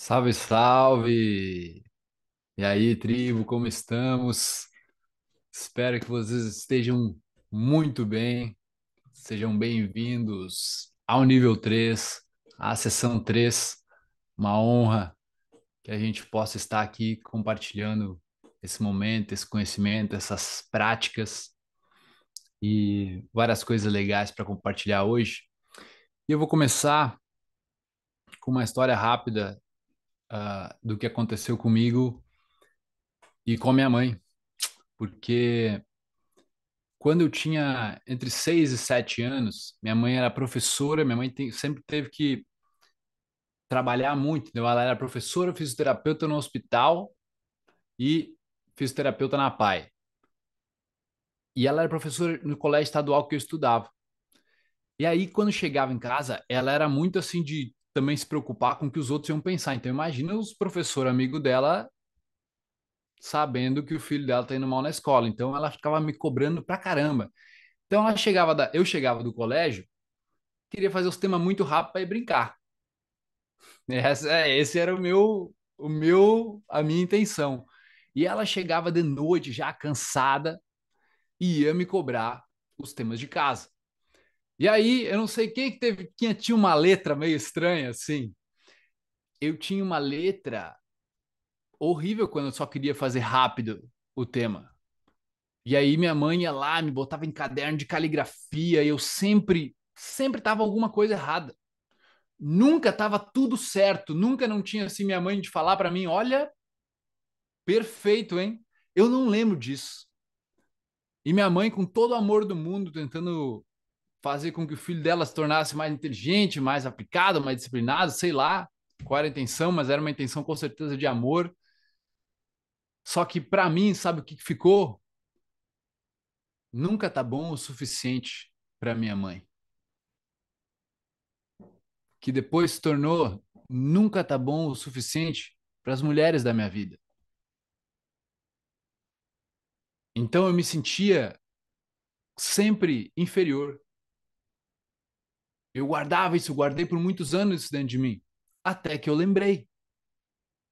Salve, salve! E aí, tribo, como estamos? Espero que vocês estejam muito bem. Sejam bem-vindos ao nível 3, à sessão 3. Uma honra que a gente possa estar aqui compartilhando esse momento, esse conhecimento, essas práticas e várias coisas legais para compartilhar hoje. E eu vou começar com uma história rápida uh, do que aconteceu comigo e com a minha mãe, porque quando eu tinha entre 6 e 7 anos, minha mãe era professora, minha mãe tem, sempre teve que trabalhar muito, ela era professora, fisioterapeuta no hospital e fisioterapeuta na PAI. E ela era professora no colégio estadual que eu estudava. E aí, quando chegava em casa, ela era muito assim de também se preocupar com o que os outros iam pensar. Então, imagina os professor amigo dela sabendo que o filho dela tá indo mal na escola. Então, ela ficava me cobrando pra caramba. Então, ela chegava da, eu chegava do colégio, queria fazer os temas muito rápido para ir brincar. Essa, é, esse era o meu, o meu, a minha intenção. E ela chegava de noite já cansada e ia me cobrar os temas de casa. E aí, eu não sei quem que teve, quem tinha uma letra meio estranha assim. Eu tinha uma letra horrível quando eu só queria fazer rápido o tema. E aí minha mãe ia lá, me botava em caderno de caligrafia, e eu sempre, sempre tava alguma coisa errada. Nunca tava tudo certo, nunca não tinha assim minha mãe de falar para mim, olha, perfeito, hein? Eu não lembro disso. E minha mãe com todo o amor do mundo tentando fazer com que o filho dela se tornasse mais inteligente, mais aplicado, mais disciplinado, sei lá qual era a intenção, mas era uma intenção com certeza de amor. Só que para mim, sabe o que ficou? Nunca tá bom o suficiente para minha mãe. Que depois se tornou nunca tá bom o suficiente para as mulheres da minha vida. Então eu me sentia sempre inferior. Eu guardava isso, guardei por muitos anos isso dentro de mim, até que eu lembrei.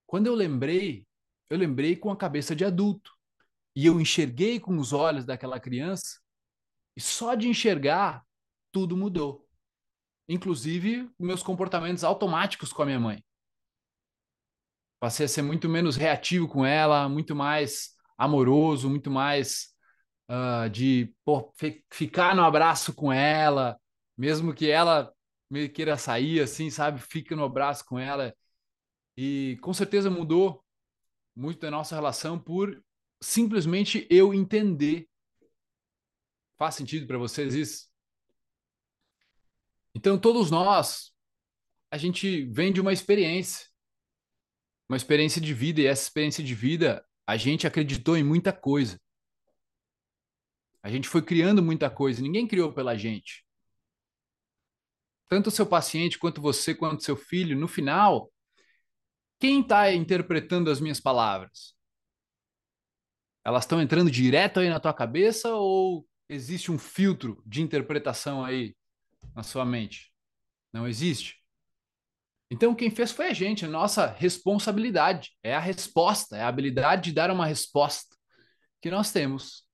Quando eu lembrei, eu lembrei com a cabeça de adulto. E eu enxerguei com os olhos daquela criança, e só de enxergar, tudo mudou. Inclusive, meus comportamentos automáticos com a minha mãe. Passei a ser muito menos reativo com ela, muito mais amoroso, muito mais uh, de pô, ficar no abraço com ela, mesmo que ela queira sair, assim, sabe? Fica no abraço com ela. E com certeza mudou muito da nossa relação por simplesmente eu entender. Faz sentido para vocês isso? Então, todos nós, a gente vem de uma experiência, uma experiência de vida, e essa experiência de vida, a gente acreditou em muita coisa. A gente foi criando muita coisa, ninguém criou pela gente. Tanto o seu paciente, quanto você, quanto seu filho, no final, quem está interpretando as minhas palavras? Elas estão entrando direto aí na tua cabeça ou existe um filtro de interpretação aí na sua mente? Não existe. Então, quem fez foi a gente, a nossa responsabilidade. É a resposta, é a habilidade de dar uma resposta que nós temos.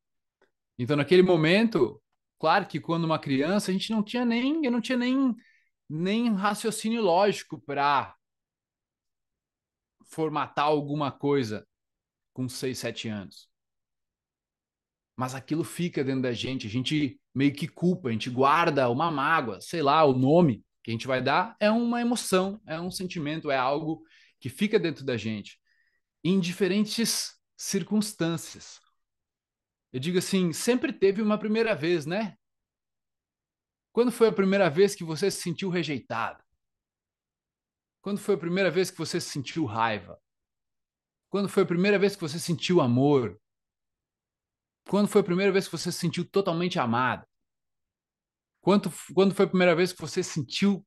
Então, naquele momento, claro que quando uma criança, a gente não tinha nem, eu não tinha nem, nem raciocínio lógico para formatar alguma coisa com 6, 7 anos. Mas aquilo fica dentro da gente, a gente meio que culpa, a gente guarda uma mágoa, sei lá, o nome que a gente vai dar é uma emoção, é um sentimento, é algo que fica dentro da gente em diferentes circunstâncias. Eu digo assim, sempre teve uma primeira vez, né? Quando foi a primeira vez que você se sentiu rejeitado? Quando foi a primeira vez que você sentiu raiva? Quando foi a primeira vez que você sentiu amor? Quando foi a primeira vez que você se sentiu totalmente amado? Quando, quando foi a primeira vez que você sentiu,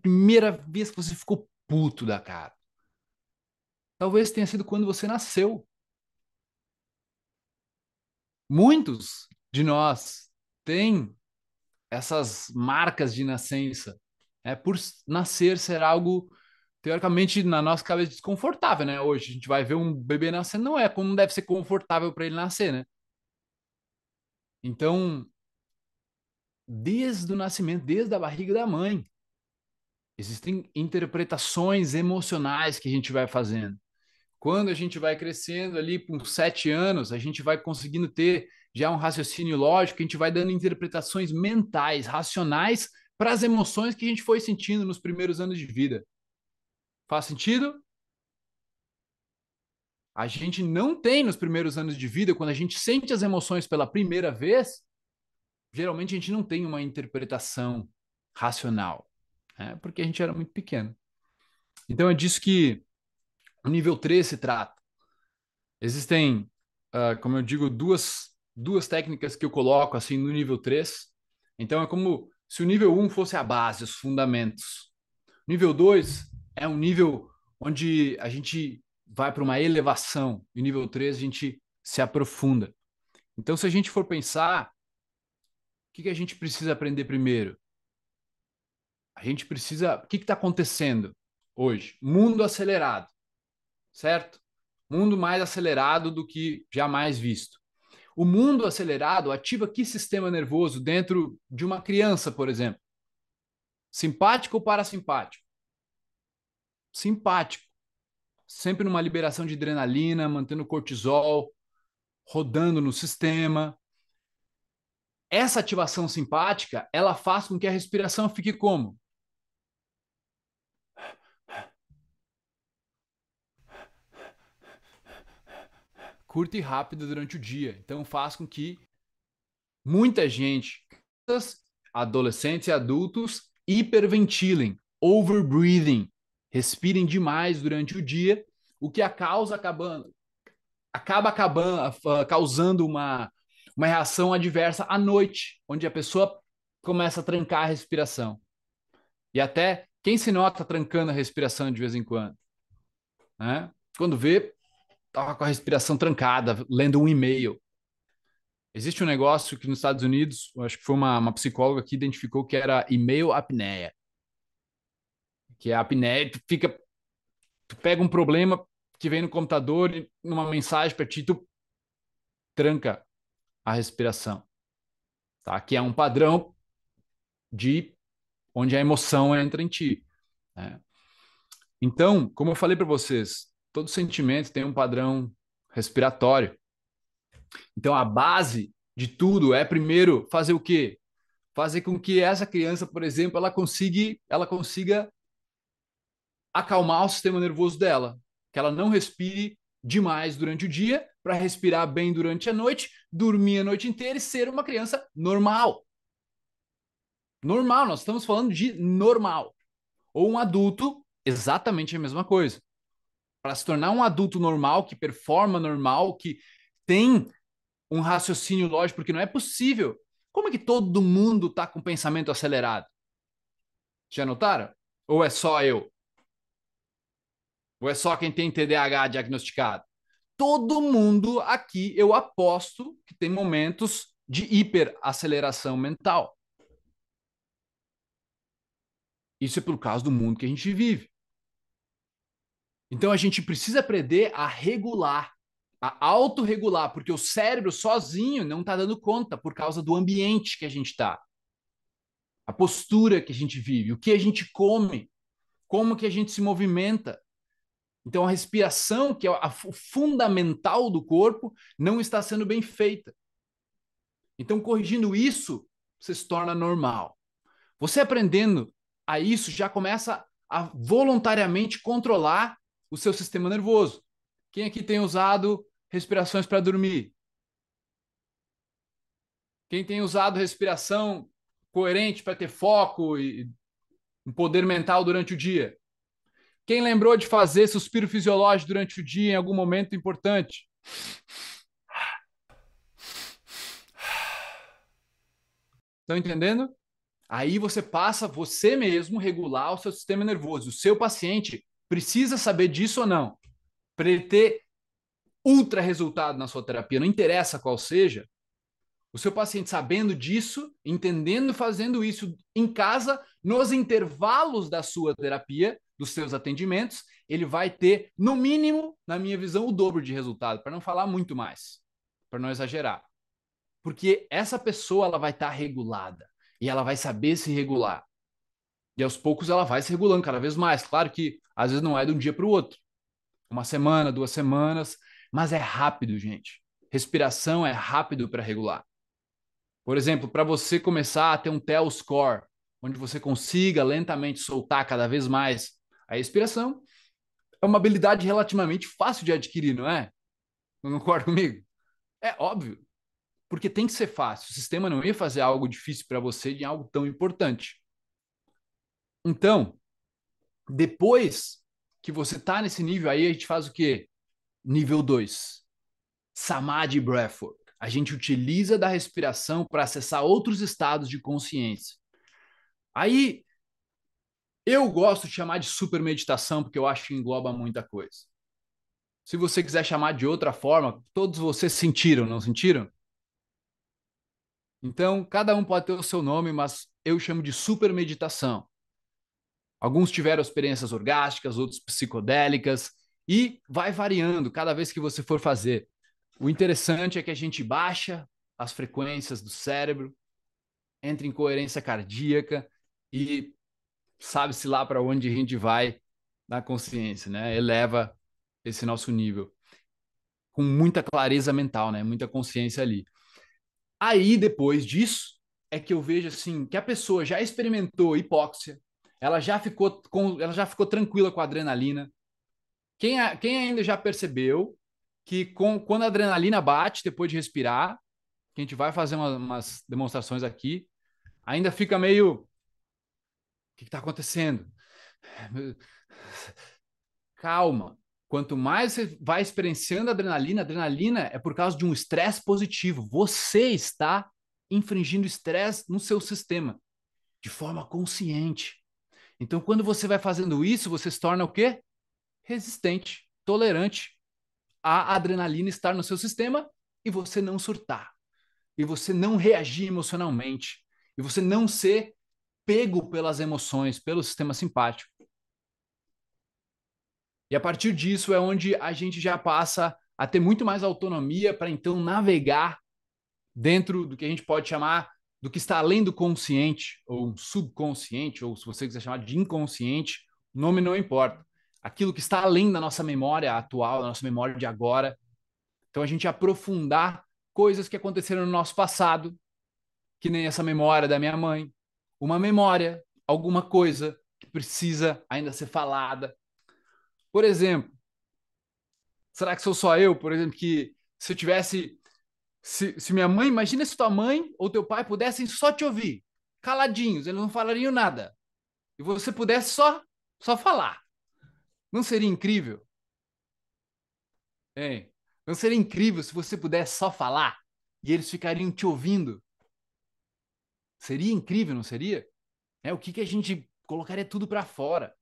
primeira vez que você ficou puto da cara? Talvez tenha sido quando você nasceu. Muitos de nós têm essas marcas de nascença. É por nascer ser algo teoricamente, na nossa cabeça, desconfortável, né? Hoje a gente vai ver um bebê nascendo, não é como deve ser confortável para ele nascer, né? Então, desde o nascimento, desde a barriga da mãe, existem interpretações emocionais que a gente vai fazendo. Quando a gente vai crescendo ali com sete anos, a gente vai conseguindo ter já um raciocínio lógico, a gente vai dando interpretações mentais, racionais para as emoções que a gente foi sentindo nos primeiros anos de vida. Faz sentido? A gente não tem nos primeiros anos de vida, quando a gente sente as emoções pela primeira vez, geralmente a gente não tem uma interpretação racional, né? porque a gente era muito pequeno. Então é disso que o nível 3 se trata. Existem, uh, como eu digo, duas, duas técnicas que eu coloco assim no nível 3. Então é como se o nível 1 fosse a base, os fundamentos. Nível 2 é um nível onde a gente vai para uma elevação, e nível 3 a gente se aprofunda. Então, se a gente for pensar, o que, que a gente precisa aprender primeiro? A gente precisa. O que está acontecendo hoje? Mundo acelerado, certo? Mundo mais acelerado do que jamais visto. O mundo acelerado ativa que sistema nervoso dentro de uma criança, por exemplo? Simpático ou parasimpático? simpático, sempre numa liberação de adrenalina, mantendo cortisol rodando no sistema. Essa ativação simpática, ela faz com que a respiração fique como? Curta e rápida durante o dia. Então faz com que muita gente, adolescentes e adultos, hiperventilem, overbreathing, respirem demais durante o dia, o que a causa acabando, acaba acabando, causando uma, uma reação adversa à noite, onde a pessoa começa a trancar a respiração. E até quem se nota trancando a respiração de vez em quando? Né? Quando vê, estava com a respiração trancada, lendo um e-mail. Existe um negócio que nos Estados Unidos, acho que foi uma, uma psicóloga que identificou que era e-mail apneia que é a apneia, tu fica, tu pega um problema que vem no computador e numa mensagem para ti, tu tranca a respiração, tá? Que é um padrão de onde a emoção entra em ti. Né? Então, como eu falei para vocês, todo sentimento tem um padrão respiratório. Então, a base de tudo é primeiro fazer o quê? Fazer com que essa criança, por exemplo, ela consiga, ela consiga acalmar o sistema nervoso dela, que ela não respire demais durante o dia, para respirar bem durante a noite, dormir a noite inteira e ser uma criança normal. Normal, nós estamos falando de normal. Ou um adulto, exatamente a mesma coisa. Para se tornar um adulto normal, que performa normal, que tem um raciocínio lógico, porque não é possível. Como é que todo mundo está com pensamento acelerado? Já notaram? Ou é só eu? Ou é só quem tem TDAH diagnosticado? Todo mundo aqui, eu aposto que tem momentos de hiperaceleração mental. Isso é por causa do mundo que a gente vive. Então a gente precisa aprender a regular, a autorregular, porque o cérebro sozinho não está dando conta por causa do ambiente que a gente está. A postura que a gente vive, o que a gente come, como que a gente se movimenta. Então, a respiração, que é o fundamental do corpo, não está sendo bem feita. Então, corrigindo isso, você se torna normal. Você aprendendo a isso já começa a voluntariamente controlar o seu sistema nervoso. Quem aqui tem usado respirações para dormir? Quem tem usado respiração coerente para ter foco e um poder mental durante o dia? Quem lembrou de fazer suspiro fisiológico durante o dia em algum momento importante? Estão entendendo? Aí você passa você mesmo regular o seu sistema nervoso. O seu paciente precisa saber disso ou não. Para ele ter ultra resultado na sua terapia, não interessa qual seja, o seu paciente sabendo disso, entendendo, fazendo isso em casa, nos intervalos da sua terapia, dos seus atendimentos, ele vai ter, no mínimo, na minha visão, o dobro de resultado, para não falar muito mais, para não exagerar. Porque essa pessoa ela vai estar tá regulada e ela vai saber se regular. E aos poucos ela vai se regulando cada vez mais. Claro que às vezes não é de um dia para o outro. Uma semana, duas semanas, mas é rápido, gente. Respiração é rápido para regular. Por exemplo, para você começar a ter um TEL score, onde você consiga lentamente soltar cada vez mais a respiração, é uma habilidade relativamente fácil de adquirir, não é? Não concorda comigo? É óbvio. Porque tem que ser fácil. O sistema não ia fazer algo difícil para você de algo tão importante. Então, depois que você está nesse nível, aí a gente faz o quê? Nível 2. Samadhi Breathwork. A gente utiliza da respiração para acessar outros estados de consciência. Aí, eu gosto de chamar de super meditação, porque eu acho que engloba muita coisa. Se você quiser chamar de outra forma, todos vocês sentiram, não sentiram? Então, cada um pode ter o seu nome, mas eu chamo de super meditação. Alguns tiveram experiências orgásticas, outros psicodélicas, e vai variando cada vez que você for fazer. O interessante é que a gente baixa as frequências do cérebro, entra em coerência cardíaca e sabe-se lá para onde a gente vai na consciência, né? Eleva esse nosso nível com muita clareza mental, né? Muita consciência ali. Aí depois disso é que eu vejo assim que a pessoa já experimentou hipóxia, ela já ficou com, ela já ficou tranquila com a adrenalina. Quem, a, quem ainda já percebeu que com, quando a adrenalina bate depois de respirar, que a gente vai fazer uma, umas demonstrações aqui, ainda fica meio. O que está acontecendo? Calma. Quanto mais você vai experienciando adrenalina, adrenalina é por causa de um estresse positivo. Você está infringindo estresse no seu sistema de forma consciente. Então, quando você vai fazendo isso, você se torna o quê? Resistente, tolerante à adrenalina estar no seu sistema e você não surtar. E você não reagir emocionalmente. E você não ser pego pelas emoções, pelo sistema simpático. E a partir disso é onde a gente já passa a ter muito mais autonomia para então navegar dentro do que a gente pode chamar do que está além do consciente, ou subconsciente, ou se você quiser chamar de inconsciente, o nome não importa. Aquilo que está além da nossa memória atual, da nossa memória de agora. Então a gente aprofundar coisas que aconteceram no nosso passado, que nem essa memória da minha mãe, uma memória, alguma coisa que precisa ainda ser falada. Por exemplo, será que sou só eu, por exemplo, que se eu tivesse se, se minha mãe, imagina se tua mãe ou teu pai pudessem só te ouvir, caladinhos, eles não falariam nada. E você pudesse só, só falar. Não seria incrível? Hein? Não seria incrível se você pudesse só falar e eles ficariam te ouvindo? Seria incrível, não seria? É o que, que a gente colocaria tudo para fora.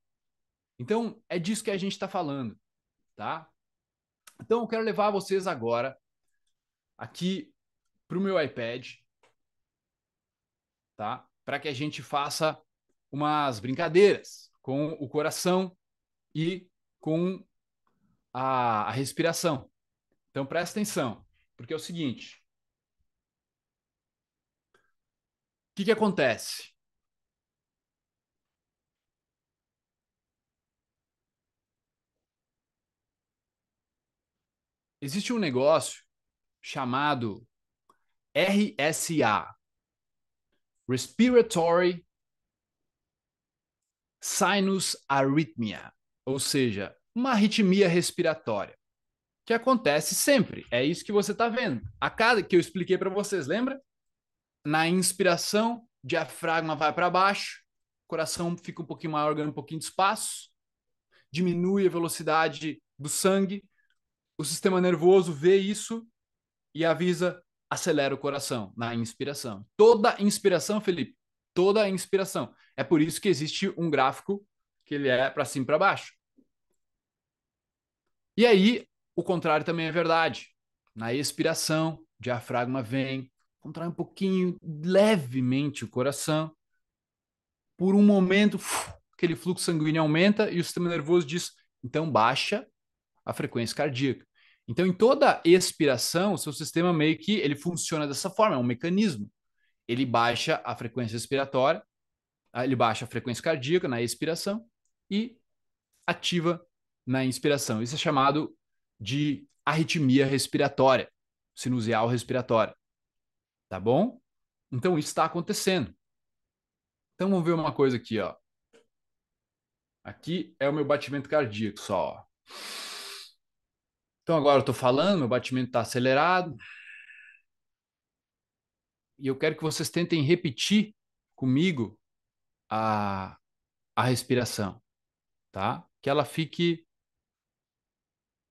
Então, é disso que a gente está falando, tá? Então, eu quero levar vocês agora aqui para o meu iPad, tá? Para que a gente faça umas brincadeiras com o coração e com a, a respiração. Então presta atenção, porque é o seguinte: o que, que acontece? Existe um negócio chamado RSA Respiratory Sinus Arrhythmia, ou seja, uma arritmia respiratória, que acontece sempre. É isso que você está vendo. A cada que eu expliquei para vocês, lembra? Na inspiração, diafragma vai para baixo, coração fica um pouquinho maior, ganha um pouquinho de espaço, diminui a velocidade do sangue, o sistema nervoso vê isso e avisa, acelera o coração na inspiração. Toda inspiração, Felipe, toda inspiração. É por isso que existe um gráfico que ele é para cima e para baixo. E aí, o contrário também é verdade. Na expiração, o diafragma vem, contrai um pouquinho, levemente o coração. Por um momento, aquele fluxo sanguíneo aumenta e o sistema nervoso diz, então baixa a frequência cardíaca. Então, em toda expiração, o seu sistema meio que ele funciona dessa forma, é um mecanismo. Ele baixa a frequência respiratória, ah, ele baixa a frequência cardíaca na expiração e ativa na inspiração. Isso é chamado de arritmia respiratória, sinusial respiratória. Tá bom? Então, isso está acontecendo. Então, vamos ver uma coisa aqui, ó. Aqui é o meu batimento cardíaco só, ó. Então agora eu estou falando, meu batimento está acelerado. E eu quero que vocês tentem repetir comigo a, a respiração, tá? Que ela fique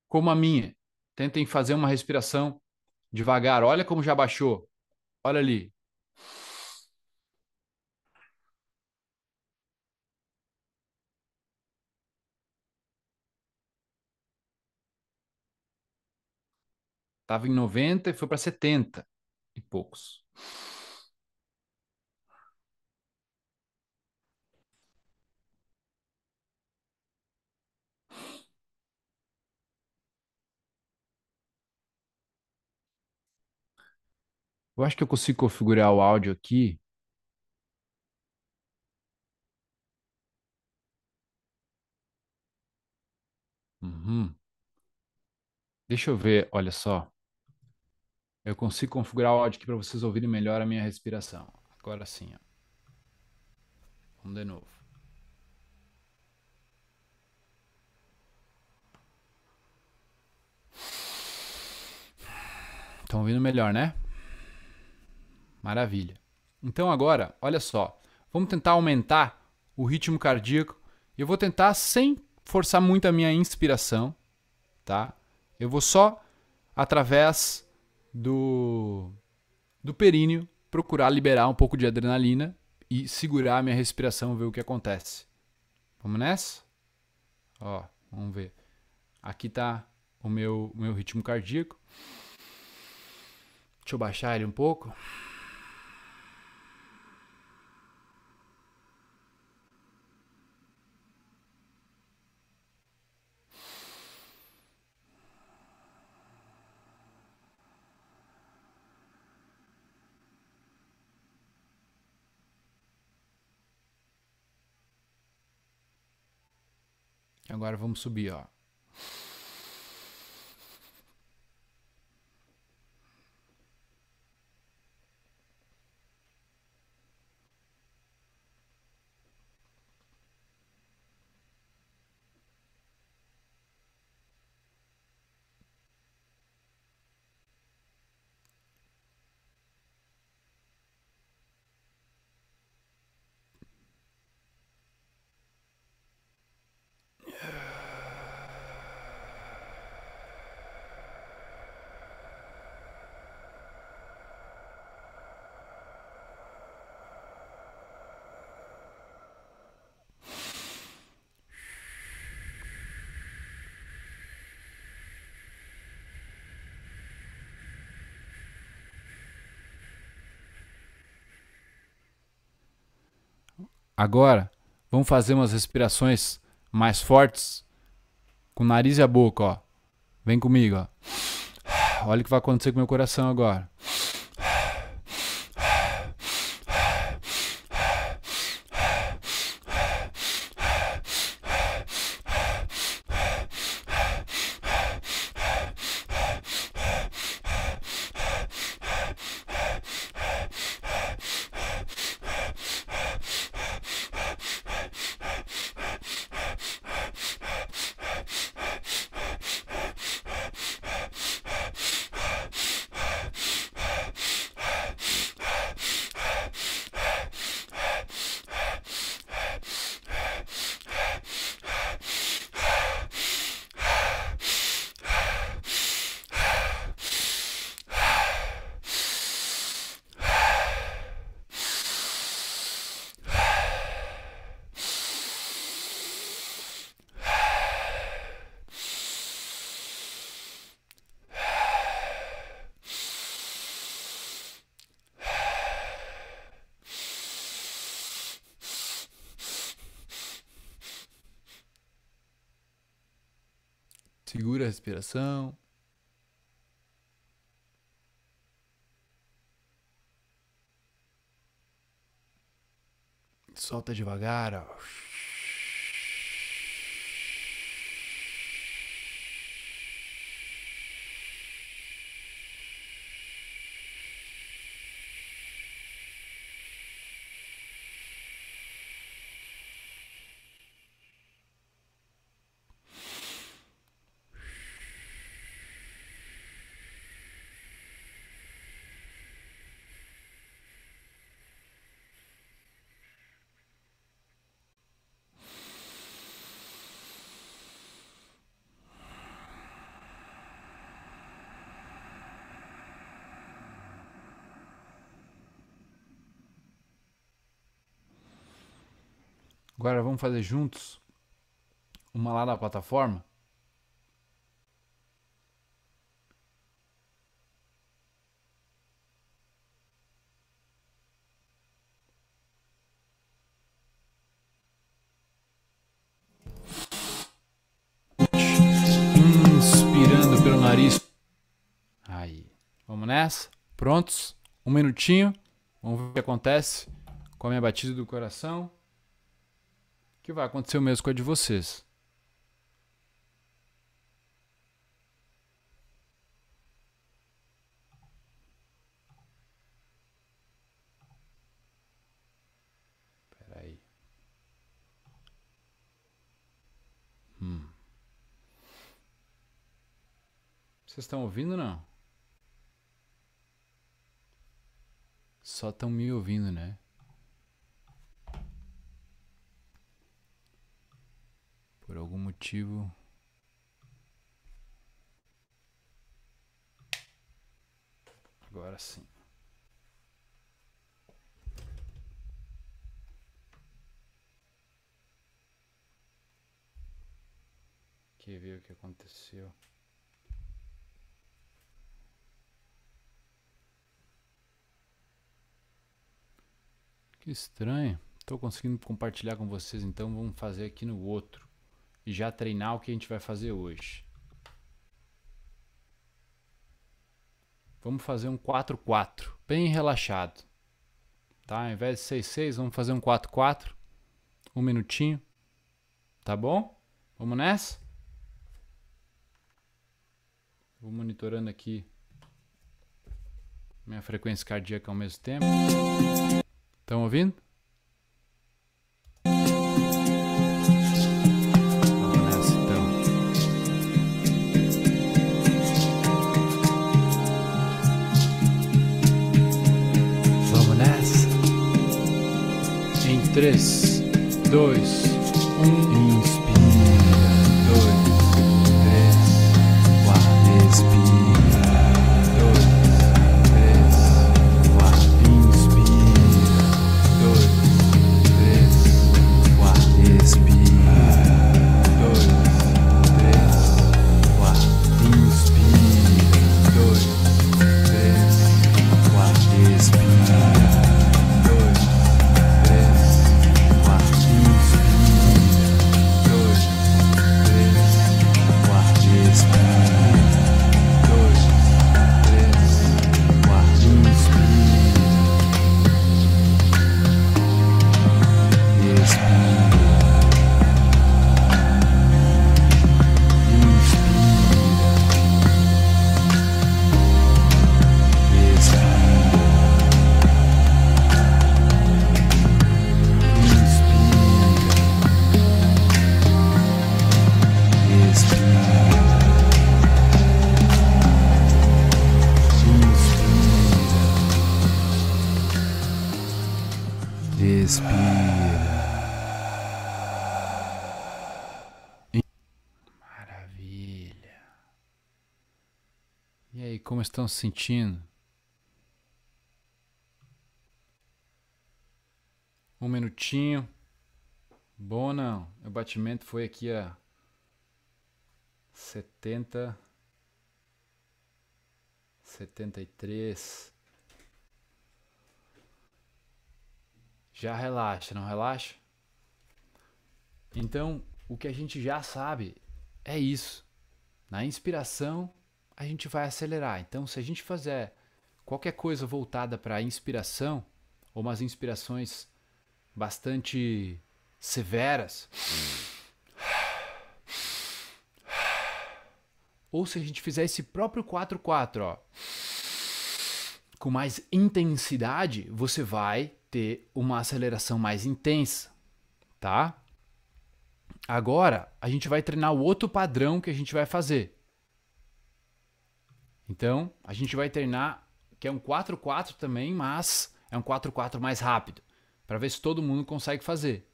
como a minha. Tentem fazer uma respiração devagar. Olha como já baixou. Olha ali. Estava em 90 e foi para 70 e poucos. Eu acho que eu consigo configurar o áudio aqui. Uhum. Deixa eu ver, olha só. Eu consigo configurar o áudio aqui para vocês ouvirem melhor a minha respiração. Agora sim, ó. Vamos de novo. Estão ouvindo melhor, né? Maravilha. Então agora, olha só. Vamos tentar aumentar o ritmo cardíaco. Eu vou tentar sem forçar muito a minha inspiração, tá? Eu vou só através do, do períneo, procurar liberar um pouco de adrenalina e segurar a minha respiração, ver o que acontece. Vamos nessa? Ó, vamos ver. Aqui tá o meu, meu ritmo cardíaco. Deixa eu baixar ele um pouco. Agora vamos subir, ó. Agora, vamos fazer umas respirações mais fortes com o nariz e a boca, ó. Vem comigo, ó. Olha o que vai acontecer com o meu coração agora. Segura a respiração. Solta devagar. Agora vamos fazer juntos uma lá da plataforma. Inspirando pelo nariz. Aí. Vamos nessa? Prontos? Um minutinho. Vamos ver o que acontece com a minha batida do coração que vai acontecer o mesmo com a de vocês. Hum. Vocês estão ouvindo não? Só estão me ouvindo, né? Por algum motivo. Agora sim. Quer ver o que aconteceu? Que estranho. Estou conseguindo compartilhar com vocês, então vamos fazer aqui no outro e já treinar o que a gente vai fazer hoje. Vamos fazer um 4-4, bem relaxado. Tá? Ao invés de 6-6, vamos fazer um 4-4. Um minutinho. Tá bom? Vamos nessa? Vou monitorando aqui minha frequência cardíaca ao mesmo tempo. Estão ouvindo? 3, 2, 1. Estão se sentindo. Um minutinho. Bom não. O batimento foi aqui a 70 73 Já relaxa, não relaxa? Então, o que a gente já sabe é isso. Na inspiração, a gente vai acelerar. Então, se a gente fizer qualquer coisa voltada para inspiração, ou umas inspirações bastante severas, ou se a gente fizer esse próprio 4-4, ó, com mais intensidade, você vai ter uma aceleração mais intensa, tá? Agora, a gente vai treinar o outro padrão que a gente vai fazer. Então, a gente vai treinar que é um 4-4 também, mas é um 4-4 mais rápido, para ver se todo mundo consegue fazer.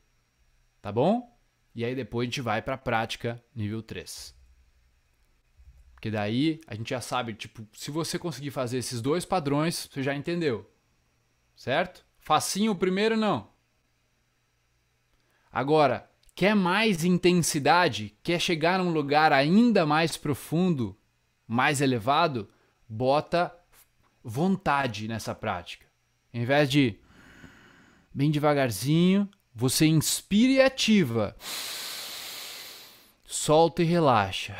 Tá bom? E aí depois a gente vai para a prática nível 3. Porque daí a gente já sabe, tipo, se você conseguir fazer esses dois padrões, você já entendeu. Certo? Facinho o primeiro, não. Agora, quer mais intensidade? Quer chegar num lugar ainda mais profundo, mais elevado? Bota vontade nessa prática. Em vez de bem devagarzinho, você inspira e ativa. Solta e relaxa.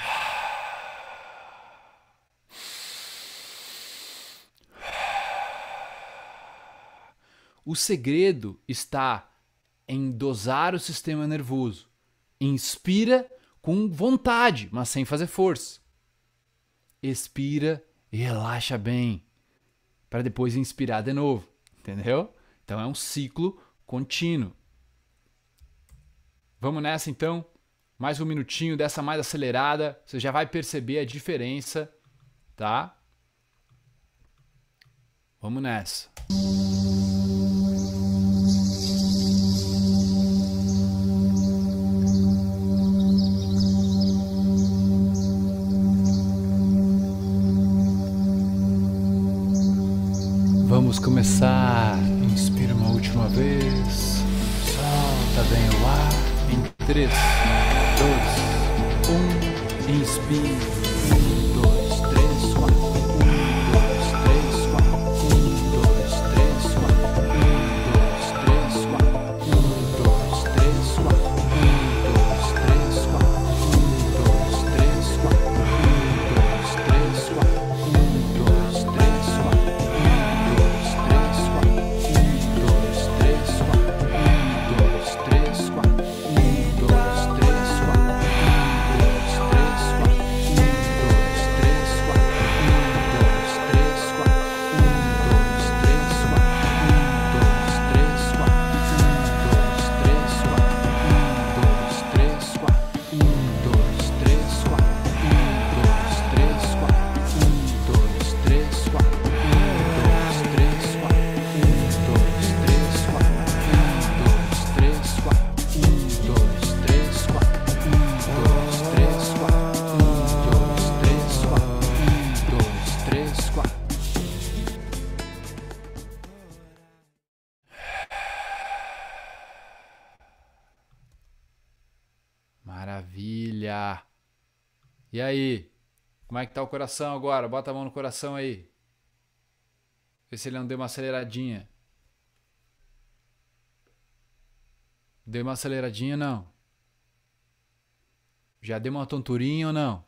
O segredo está em dosar o sistema nervoso. Inspira com vontade, mas sem fazer força. Expira e relaxa bem, para depois inspirar de novo, entendeu? Então é um ciclo contínuo. Vamos nessa então? Mais um minutinho dessa mais acelerada, você já vai perceber a diferença, tá? Vamos nessa. Que tá o coração agora? Bota a mão no coração aí. Vê se ele não deu uma aceleradinha. Deu uma aceleradinha não? Já deu uma tonturinha ou não?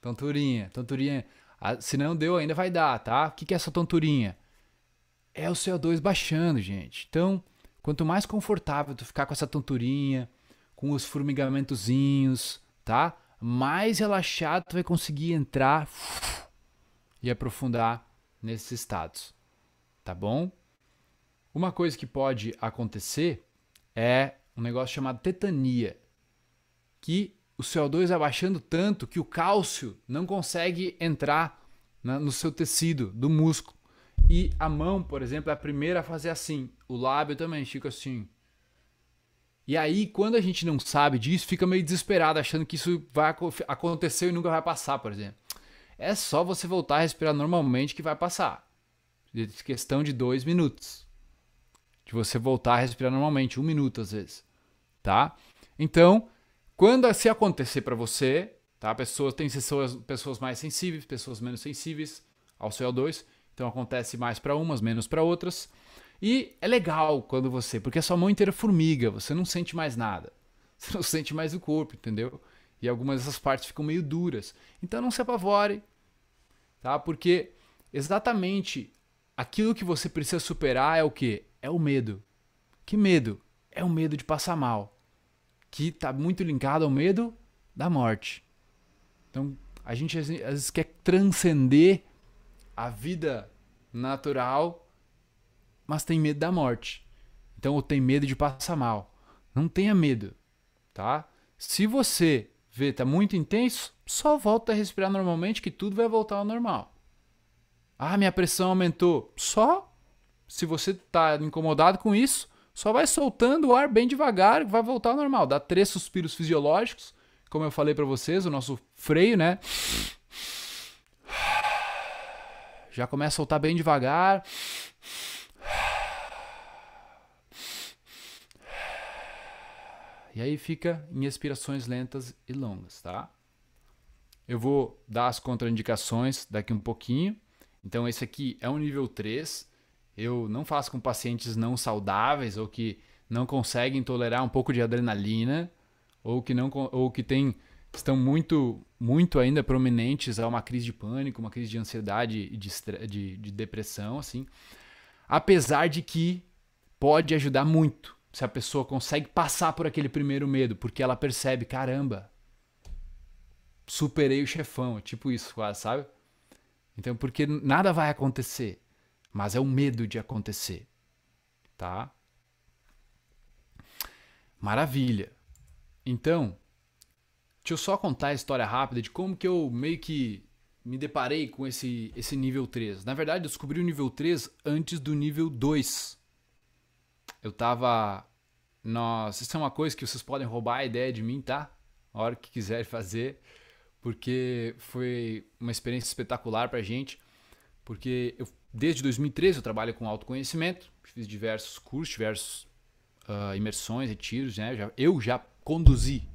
Tonturinha, tonturinha. Ah, se não deu, ainda vai dar, tá? O que é essa tonturinha? É o CO2 baixando, gente. Então, quanto mais confortável tu ficar com essa tonturinha, com os formigamentozinhos, tá? Mais relaxado tu vai conseguir entrar e aprofundar nesses estados, tá bom? Uma coisa que pode acontecer é um negócio chamado tetania, que o CO2 abaixando tanto que o cálcio não consegue entrar no seu tecido do músculo. E a mão, por exemplo, é a primeira a fazer assim. O lábio também fica assim. E aí, quando a gente não sabe disso, fica meio desesperado, achando que isso vai acontecer e nunca vai passar, por exemplo. É só você voltar a respirar normalmente que vai passar. Questão de dois minutos. De você voltar a respirar normalmente, um minuto às vezes. Tá? Então, quando se acontecer para você, tá? Pessoas, tem pessoas, pessoas mais sensíveis, pessoas menos sensíveis ao CO2. Então acontece mais para umas, menos para outras. E é legal quando você, porque a sua mão inteira formiga, você não sente mais nada. Você não sente mais o corpo, entendeu? e algumas dessas partes ficam meio duras. Então não se apavore, tá? Porque exatamente aquilo que você precisa superar é o que? É o medo. Que medo? É o medo de passar mal, que está muito linkado ao medo da morte. Então a gente às vezes quer transcender a vida natural, mas tem medo da morte. Então ou tem medo de passar mal. Não tenha medo, tá? Se você vê tá muito intenso, só volta a respirar normalmente que tudo vai voltar ao normal. Ah, minha pressão aumentou. Só se você está incomodado com isso, só vai soltando o ar bem devagar, vai voltar ao normal. Dá três suspiros fisiológicos, como eu falei para vocês, o nosso freio, né? Já começa a soltar bem devagar. E aí fica em expirações lentas e longas, tá? Eu vou dar as contraindicações daqui um pouquinho. Então esse aqui é um nível 3. Eu não faço com pacientes não saudáveis ou que não conseguem tolerar um pouco de adrenalina ou que não ou que tem estão muito muito ainda prominentes a uma crise de pânico, uma crise de ansiedade e de, de, de depressão, assim. Apesar de que pode ajudar muito se a pessoa consegue passar por aquele primeiro medo, porque ela percebe, caramba, superei o chefão, tipo isso quase, sabe? Então, porque nada vai acontecer, mas é o medo de acontecer, tá? Maravilha. Então, deixa eu só contar a história rápida de como que eu meio que me deparei com esse, esse nível 3. Na verdade, eu descobri o nível 3 antes do nível 2 eu tava. Nós, isso é uma coisa que vocês podem roubar a ideia de mim, tá? A hora que quiserem fazer, porque foi uma experiência espetacular pra gente. Porque eu, desde 2013 eu trabalho com autoconhecimento, fiz diversos cursos, diversos uh, imersões, retiros, né? Já, eu já conduzi.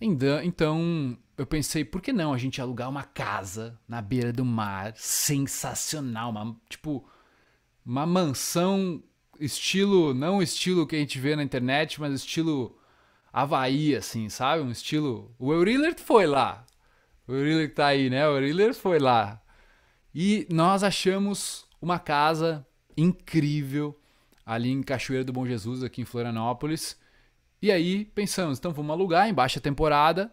Então, eu pensei, por que não a gente alugar uma casa na beira do mar, sensacional, uma, tipo, uma mansão estilo, não estilo que a gente vê na internet, mas estilo Havaí, assim, sabe? Um estilo. O Euriller foi lá. O Euriller tá aí, né? O Euriller foi lá. E nós achamos uma casa incrível ali em Cachoeira do Bom Jesus, aqui em Florianópolis. E aí pensamos, então vamos alugar em baixa temporada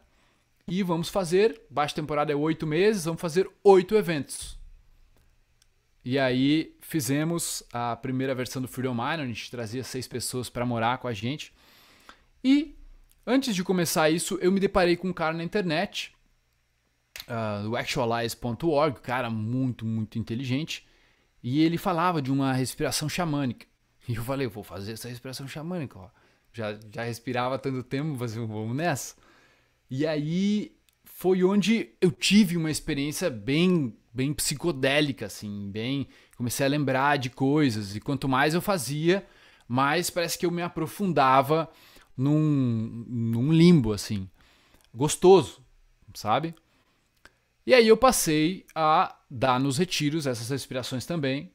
e vamos fazer. Baixa temporada é oito meses, vamos fazer oito eventos. E aí fizemos a primeira versão do Freedom Miner, a gente trazia seis pessoas para morar com a gente. E antes de começar isso, eu me deparei com um cara na internet, uh, do actualize.org, cara muito, muito inteligente, e ele falava de uma respiração xamânica. E eu falei, vou fazer essa respiração xamânica, ó. Já, já respirava tanto tempo, vamos nessa. E aí foi onde eu tive uma experiência bem bem psicodélica, assim, bem. Comecei a lembrar de coisas, e quanto mais eu fazia, mais parece que eu me aprofundava num, num limbo, assim, gostoso, sabe? E aí eu passei a dar nos retiros essas respirações também.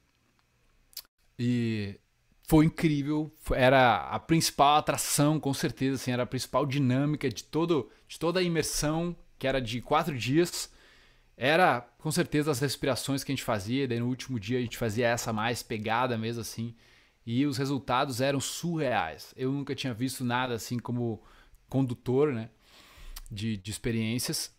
E foi incrível, era a principal atração, com certeza, assim, era a principal dinâmica de, todo, de toda a imersão, que era de quatro dias era com certeza as respirações que a gente fazia, daí no último dia a gente fazia essa mais pegada mesmo assim, e os resultados eram surreais. Eu nunca tinha visto nada assim como condutor, né, de, de experiências.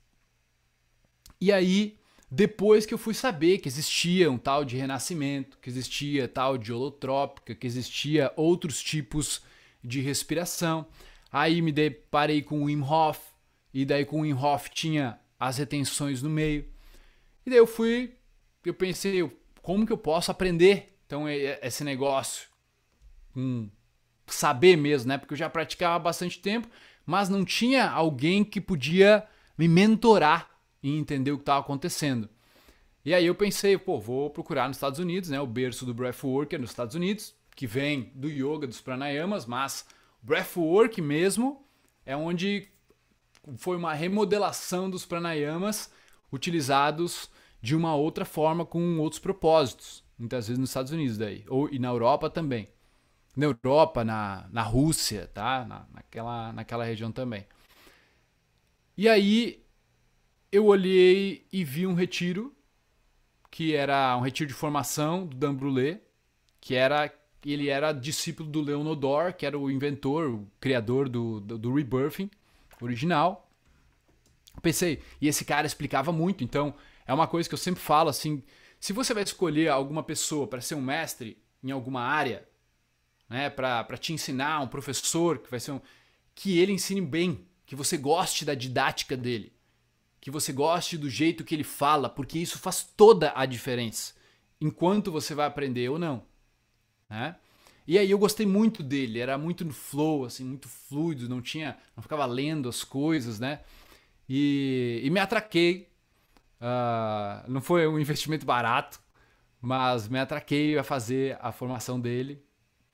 E aí, depois que eu fui saber que existia um tal de renascimento, que existia tal de holotrópica, que existia outros tipos de respiração, aí me deparei com o Wim Hof, e daí com o Wim Hof tinha as retenções no meio. E daí eu fui, eu pensei, como que eu posso aprender então esse negócio? Um saber mesmo, né? Porque eu já praticava há bastante tempo, mas não tinha alguém que podia me mentorar e entender o que estava acontecendo. E aí eu pensei, pô, vou procurar nos Estados Unidos, né? O berço do breathwork é nos Estados Unidos, que vem do yoga, dos pranayamas, mas breathwork mesmo é onde foi uma remodelação dos pranayamas utilizados de uma outra forma com outros propósitos. Muitas vezes nos Estados Unidos daí, ou e na Europa também. Na Europa, na, na Rússia, tá? Na, naquela, naquela região também. E aí eu olhei e vi um retiro, que era um retiro de formação do Dan Brulé, que era ele era discípulo do Leon Odor, que era o inventor, o criador do, do, do rebirthing original. Pensei, e esse cara explicava muito, então é uma coisa que eu sempre falo assim, se você vai escolher alguma pessoa para ser um mestre em alguma área, né, para te ensinar, um professor que vai ser um, que ele ensine bem, que você goste da didática dele, que você goste do jeito que ele fala, porque isso faz toda a diferença, enquanto você vai aprender ou não. Né? E aí eu gostei muito dele, era muito no flow, assim, muito fluido, não tinha, não ficava lendo as coisas, né? E, e me atraquei. Uh, não foi um investimento barato, mas me atraquei a fazer a formação dele.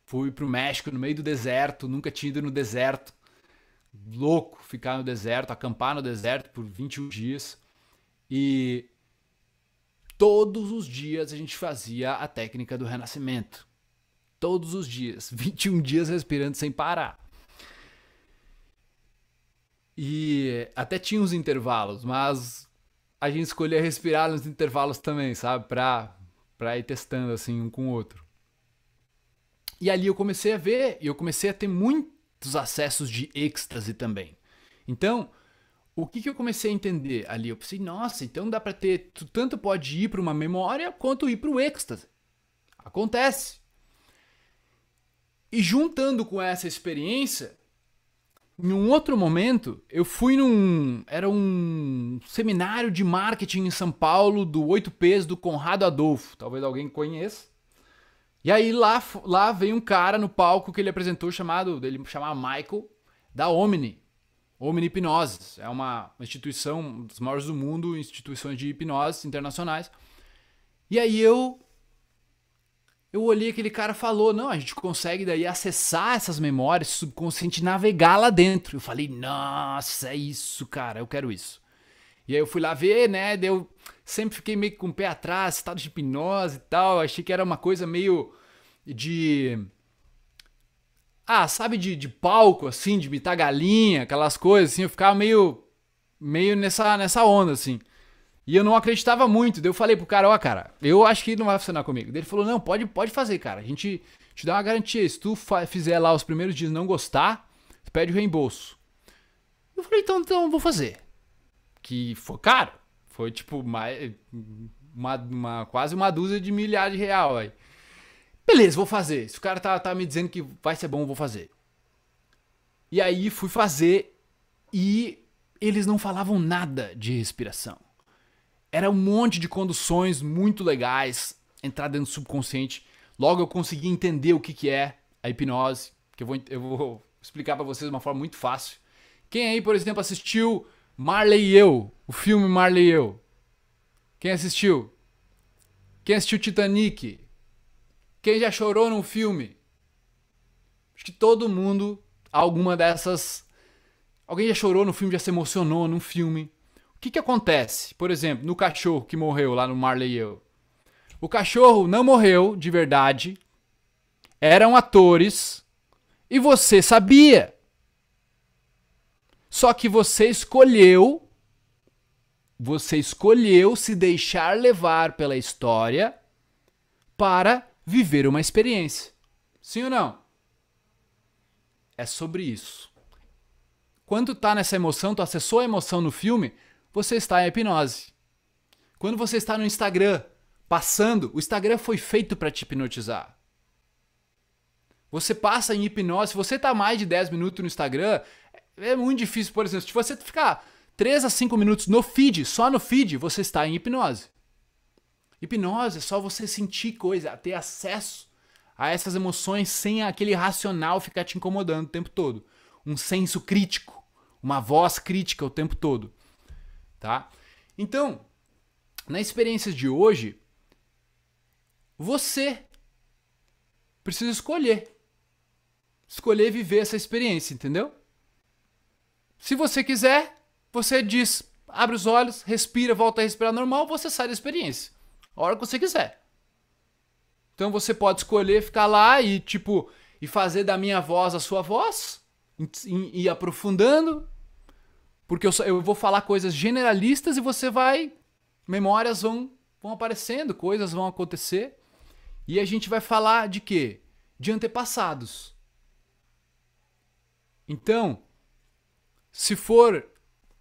Fui para o México, no meio do deserto, nunca tinha ido no deserto. Louco ficar no deserto, acampar no deserto por 21 dias. E todos os dias a gente fazia a técnica do renascimento todos os dias, 21 dias respirando sem parar. E até tinha uns intervalos, mas a gente escolhia respirar nos intervalos também, sabe? Pra, pra ir testando assim um com o outro. E ali eu comecei a ver, e eu comecei a ter muitos acessos de êxtase também. Então, o que, que eu comecei a entender ali? Eu pensei, nossa, então dá pra ter. Tu tanto pode ir para uma memória quanto ir para êxtase. Acontece. E juntando com essa experiência, em um outro momento, eu fui num. Era um seminário de marketing em São Paulo do 8Ps do Conrado Adolfo. Talvez alguém conheça. E aí lá, lá veio um cara no palco que ele apresentou chamado. Ele chamava Michael, da Omni. Omni Hipnose. É uma instituição, uma das maiores do mundo, instituições de hipnose internacionais. E aí eu eu olhei aquele cara falou, não, a gente consegue daí acessar essas memórias, subconsciente, navegar lá dentro. Eu falei, nossa, é isso, cara, eu quero isso. E aí eu fui lá ver, né, eu sempre fiquei meio com o pé atrás, estado de hipnose e tal, achei que era uma coisa meio de... Ah, sabe, de, de palco, assim, de imitar galinha, aquelas coisas, assim, eu ficava meio, meio nessa, nessa onda, assim. E eu não acreditava muito. Daí eu falei pro cara, ó, cara, eu acho que não vai funcionar comigo. Daí ele falou, não, pode, pode fazer, cara. A gente te dá uma garantia. Se tu fizer lá os primeiros dias não gostar, tu pede o reembolso. Eu falei, então, então vou fazer. Que foi caro. Foi tipo mais, uma, uma, quase uma dúzia de milhares de real aí. Beleza, vou fazer. Se o cara tá, tá me dizendo que vai ser bom, vou fazer. E aí fui fazer e eles não falavam nada de respiração. Era um monte de conduções muito legais, entrar dentro do subconsciente. Logo eu consegui entender o que, que é a hipnose, que eu vou, eu vou explicar para vocês de uma forma muito fácil. Quem aí, por exemplo, assistiu Marley e Eu, o filme Marley e Eu? Quem assistiu? Quem assistiu Titanic? Quem já chorou num filme? Acho que todo mundo, alguma dessas. Alguém já chorou no filme, já se emocionou num filme. O que, que acontece, por exemplo, no cachorro que morreu lá no Marley e eu? O cachorro não morreu de verdade, eram atores e você sabia. Só que você escolheu, você escolheu se deixar levar pela história para viver uma experiência. Sim ou não? É sobre isso. Quando tá nessa emoção, tu acessou a emoção no filme, você está em hipnose. Quando você está no Instagram passando, o Instagram foi feito para te hipnotizar. Você passa em hipnose, se você está mais de 10 minutos no Instagram, é muito difícil, por exemplo, se você ficar 3 a 5 minutos no feed, só no feed, você está em hipnose. Hipnose é só você sentir coisa, ter acesso a essas emoções sem aquele racional ficar te incomodando o tempo todo. Um senso crítico, uma voz crítica o tempo todo tá? Então, na experiência de hoje, você precisa escolher. Escolher viver essa experiência, entendeu? Se você quiser, você diz, abre os olhos, respira, volta a respirar normal, você sai da experiência. A hora que você quiser. Então você pode escolher ficar lá e tipo e fazer da minha voz a sua voz, e ir aprofundando, Porque eu, só, eu vou falar coisas generalistas e você vai. Memórias vão, vão aparecendo, coisas vão acontecer. E a gente vai falar de quê? De antepassados. Então, se for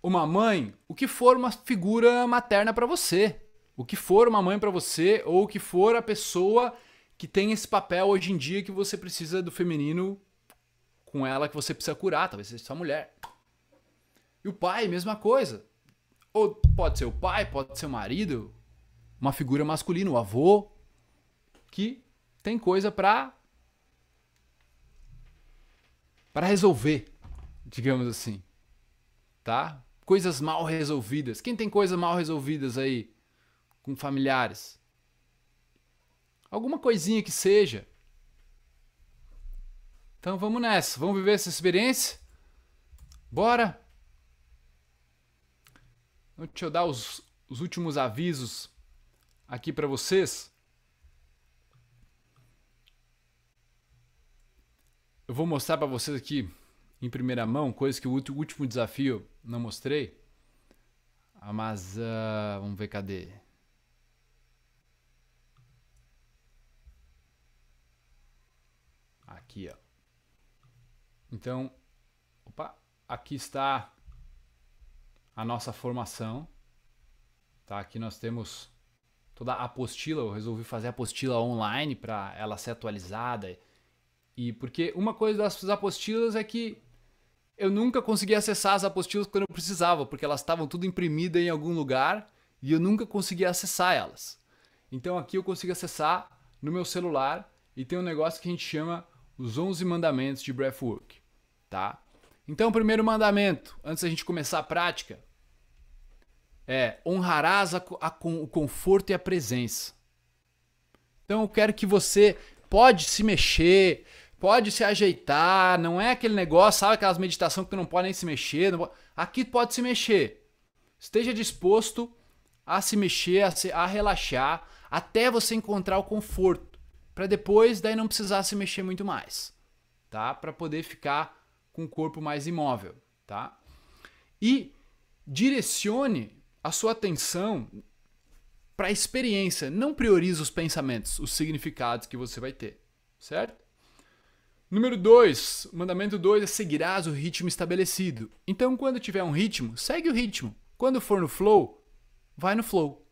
uma mãe, o que for uma figura materna para você, o que for uma mãe para você ou o que for a pessoa que tem esse papel hoje em dia que você precisa do feminino com ela que você precisa curar, talvez seja sua mulher. E o pai, mesma coisa. Ou pode ser o pai, pode ser o marido, uma figura masculina, o avô, que tem coisa para para resolver, digamos assim. Tá? Coisas mal resolvidas. Quem tem coisas mal resolvidas aí com familiares? Alguma coisinha que seja. Então vamos nessa, vamos viver essa experiência? Bora! Deixa eu dar os, os últimos avisos aqui para vocês. Eu vou mostrar para vocês aqui em primeira mão coisas que o último desafio não mostrei. Ah, mas uh, vamos ver cadê. Aqui, ó. Então, opa, aqui está a nossa formação. Tá? Aqui nós temos toda a apostila. Eu resolvi fazer a apostila online para ela ser atualizada. E porque uma coisa das apostilas é que eu nunca conseguia acessar as apostilas quando eu precisava, porque elas estavam tudo imprimidas em algum lugar e eu nunca conseguia acessar elas. Então aqui eu consigo acessar no meu celular e tem um negócio que a gente chama os 11 mandamentos de breathwork, tá? Então, primeiro mandamento, antes da gente começar a prática, é honrarás a, a, o conforto e a presença. Então, eu quero que você pode se mexer, pode se ajeitar, não é aquele negócio, sabe aquelas meditações que tu não pode nem se mexer, pode... aqui pode se mexer. Esteja disposto a se mexer, a, se, a relaxar, até você encontrar o conforto para depois daí não precisar se mexer muito mais, tá? Para poder ficar com o corpo mais imóvel, tá? E direcione a sua atenção para a experiência, não priorize os pensamentos, os significados que você vai ter, certo? Número 2, mandamento 2 é seguirás o ritmo estabelecido. Então, quando tiver um ritmo, segue o ritmo. Quando for no flow, vai no flow.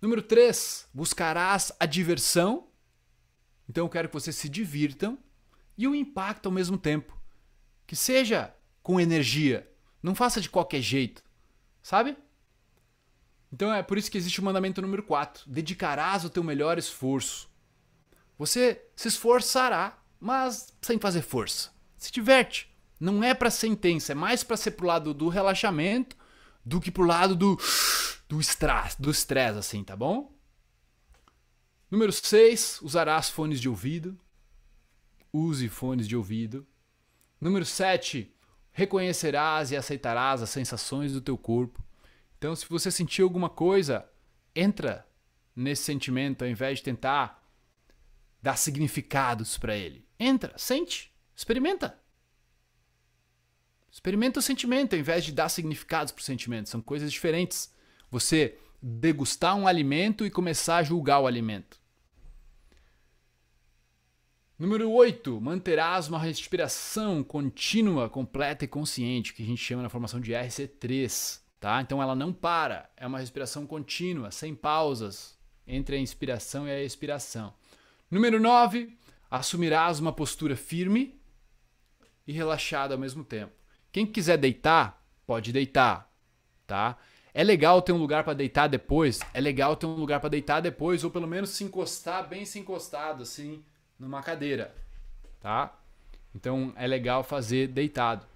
Número 3, buscarás a diversão então eu quero que vocês se divirtam e o impacto ao mesmo tempo. Que seja com energia. Não faça de qualquer jeito. Sabe? Então é por isso que existe o mandamento número 4. Dedicarás o teu melhor esforço. Você se esforçará, mas sem fazer força. Se diverte. Não é para ser intenso, é mais para ser pro lado do relaxamento do que pro lado do do estresse, do estresse assim, tá bom? Número 6, usarás fones de ouvido. Use fones de ouvido. Número 7, reconhecerás e aceitarás as sensações do teu corpo. Então, se você sentir alguma coisa, entra nesse sentimento ao invés de tentar dar significados para ele. Entra, sente, experimenta. Experimenta o sentimento ao invés de dar significados para o sentimento. São coisas diferentes. Você degustar um alimento e começar a julgar o alimento. Número 8, manterás uma respiração contínua, completa e consciente, que a gente chama na formação de RC3, tá? Então ela não para, é uma respiração contínua, sem pausas entre a inspiração e a expiração. Número 9, assumirás uma postura firme e relaxada ao mesmo tempo. Quem quiser deitar, pode deitar, tá? É legal ter um lugar para deitar depois, é legal ter um lugar para deitar depois ou pelo menos se encostar bem se encostado assim numa cadeira, tá? Então é legal fazer deitado.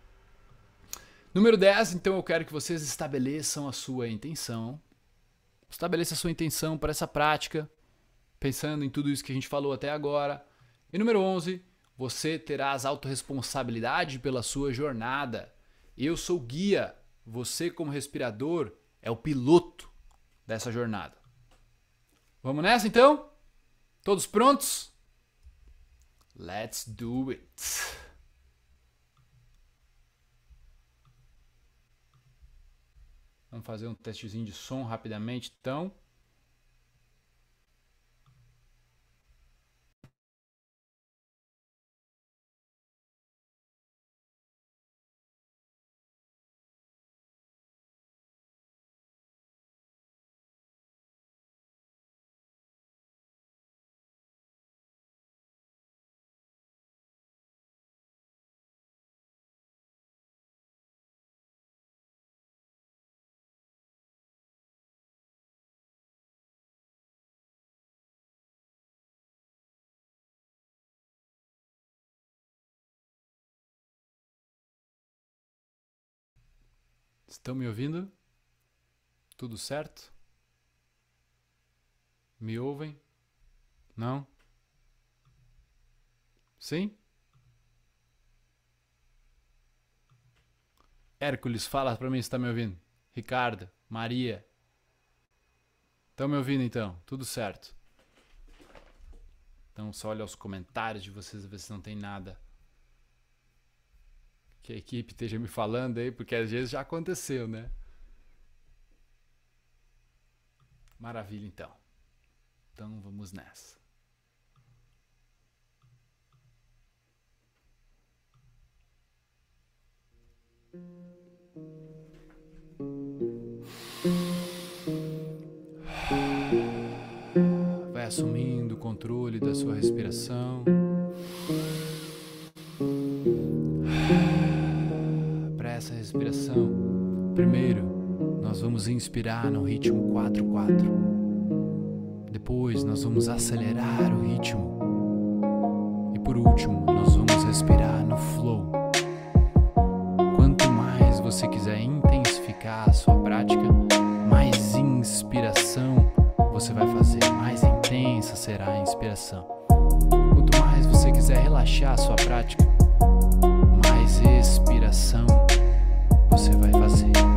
Número 10, então eu quero que vocês estabeleçam a sua intenção. Estabeleça a sua intenção para essa prática, pensando em tudo isso que a gente falou até agora. E número 11, você terás autorresponsabilidade pela sua jornada. Eu sou guia, você como respirador é o piloto dessa jornada. Vamos nessa então? Todos prontos? Let's do it. Vamos fazer um testezinho de som rapidamente, então. Estão me ouvindo? Tudo certo? Me ouvem? Não? Sim? Hércules, fala para mim se está me ouvindo. Ricardo, Maria. Estão me ouvindo então? Tudo certo. Então só olha os comentários de vocês ver se não tem nada que a equipe esteja me falando aí, porque às vezes já aconteceu, né? Maravilha, então. Então vamos nessa. Vai assumindo o controle da sua respiração. Essa respiração, primeiro nós vamos inspirar no ritmo 4-4. Depois nós vamos acelerar o ritmo. E por último, nós vamos respirar no flow. Quanto mais você quiser intensificar a sua prática, mais inspiração você vai fazer, mais intensa será a inspiração. Quanto mais você quiser relaxar a sua prática, mais expiração você vai fazer.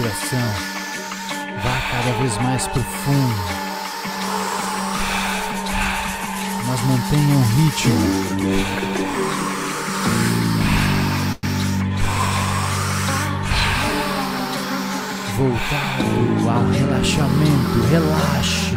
Respiração. Vá cada vez mais profundo. Mas mantenha um ritmo. Voltado ao relaxamento, relaxe.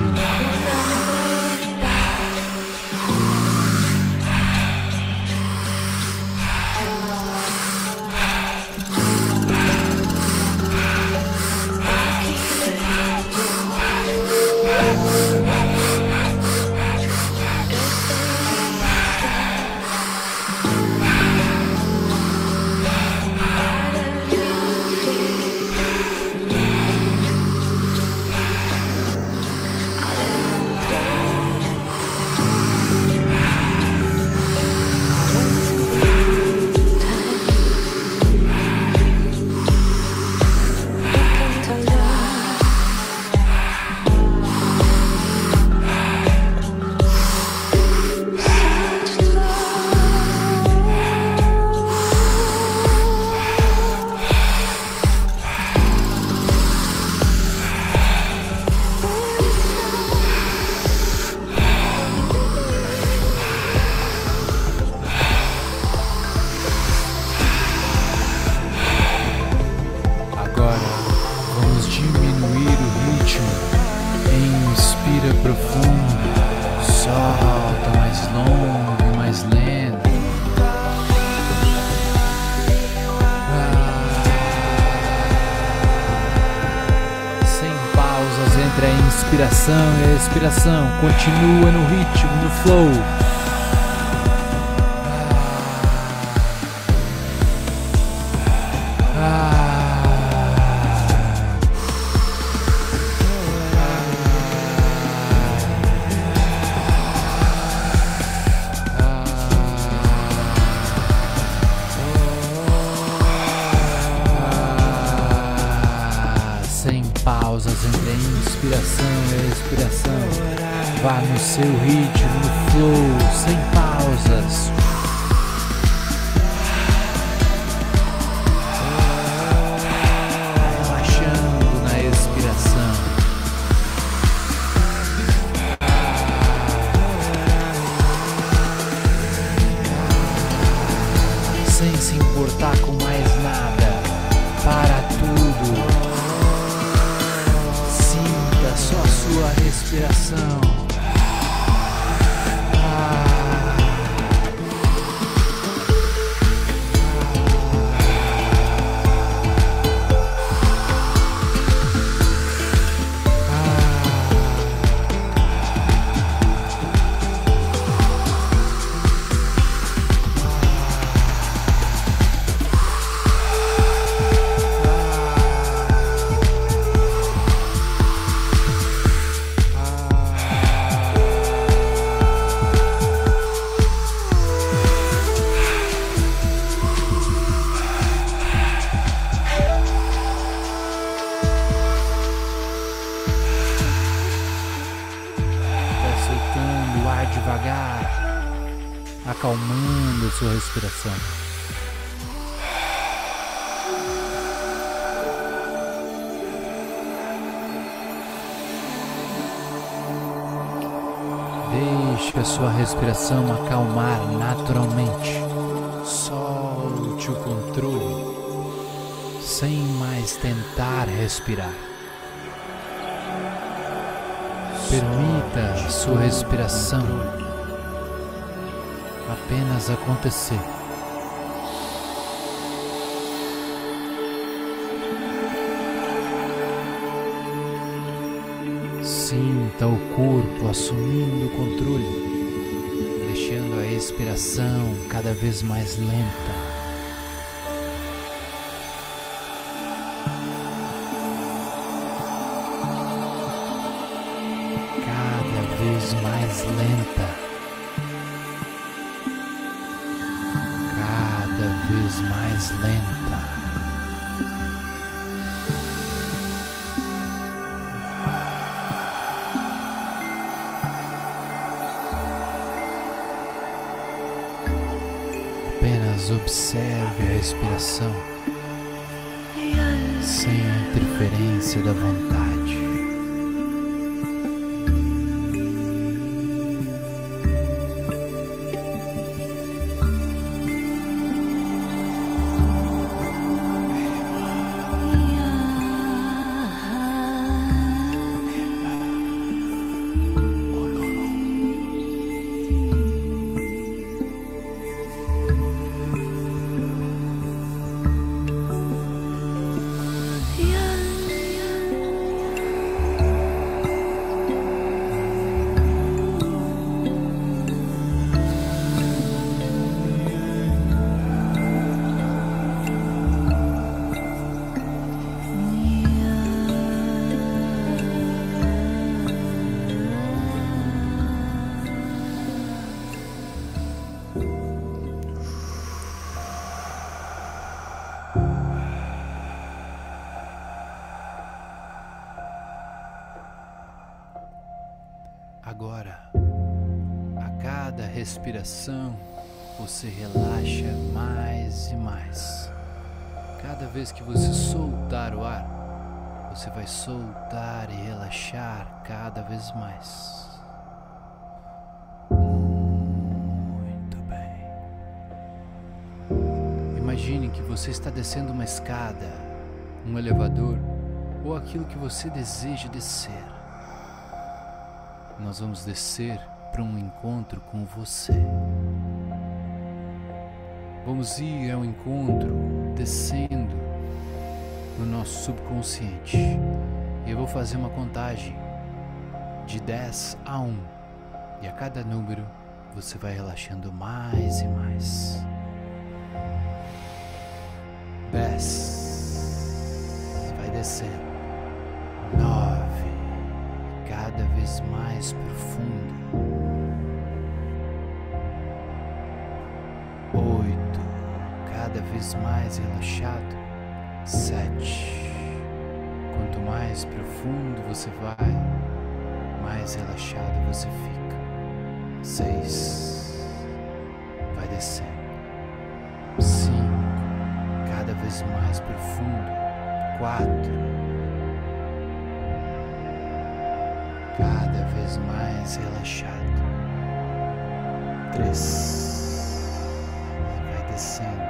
Continua no ritmo, no flow. Respiração. Deixe a sua respiração acalmar naturalmente. Solte o controle, sem mais tentar respirar. Permita sua respiração apenas acontecer. Sinta o corpo assumindo o controle, deixando a expiração cada vez mais lenta. Interferência da respiração, você relaxa mais e mais. Cada vez que você soltar o ar, você vai soltar e relaxar cada vez mais. Muito bem. Imagine que você está descendo uma escada, um elevador ou aquilo que você deseja descer. nós vamos descer para um encontro com você. Vamos ir ao encontro descendo no nosso subconsciente. Eu vou fazer uma contagem de 10 a 1 e a cada número você vai relaxando mais e mais. 10 vai descendo. Cada vez mais profunda. 8 cada vez mais relaxado. 7 Quanto mais profundo você vai, mais relaxado você fica. 6 vai descendo. 5 cada vez mais profundo. 4 cada vez mais relaxado. 3 vai descendo.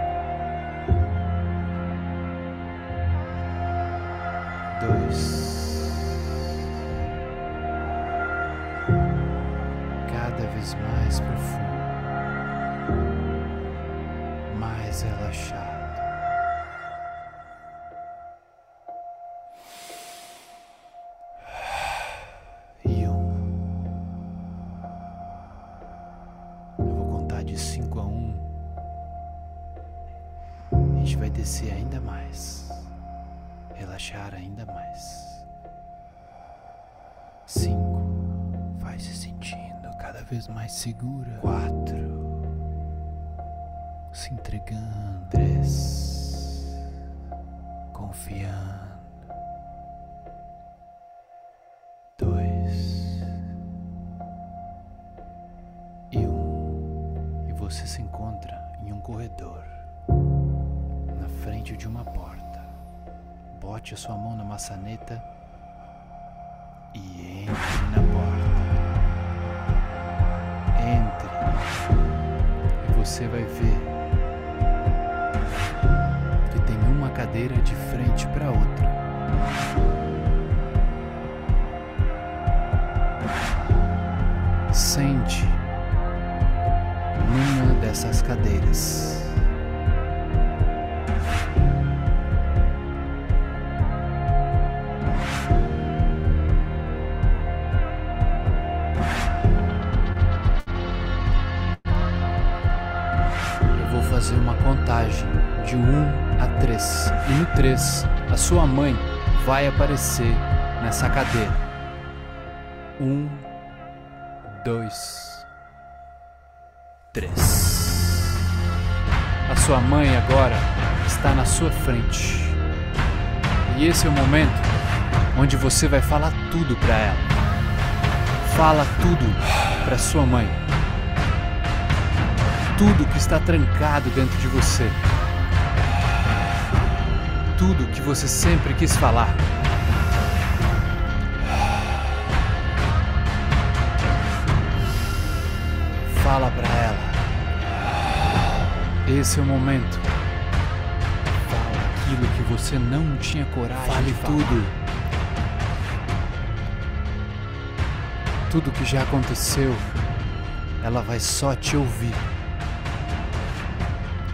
De cinco a um. A gente vai descer ainda mais. Relaxar ainda mais. Cinco. Vai se sentindo cada vez mais segura. Quatro. Se entregando. Três. Confiando. De uma porta. Bote a sua mão na maçaneta e entre na porta. Entre. E você vai ver que tem uma cadeira de frente para outra. Sente numa dessas cadeiras. Sua mãe vai aparecer nessa cadeira. 1, 2, 3. A sua mãe agora está na sua frente. E esse é o momento onde você vai falar tudo para ela. Fala tudo para sua mãe tudo que está trancado dentro de você. Tudo que você sempre quis falar. Fala para ela. Esse é o momento. Fala aquilo que você não tinha coragem Fale de falar. tudo. Tudo que já aconteceu, ela vai só te ouvir.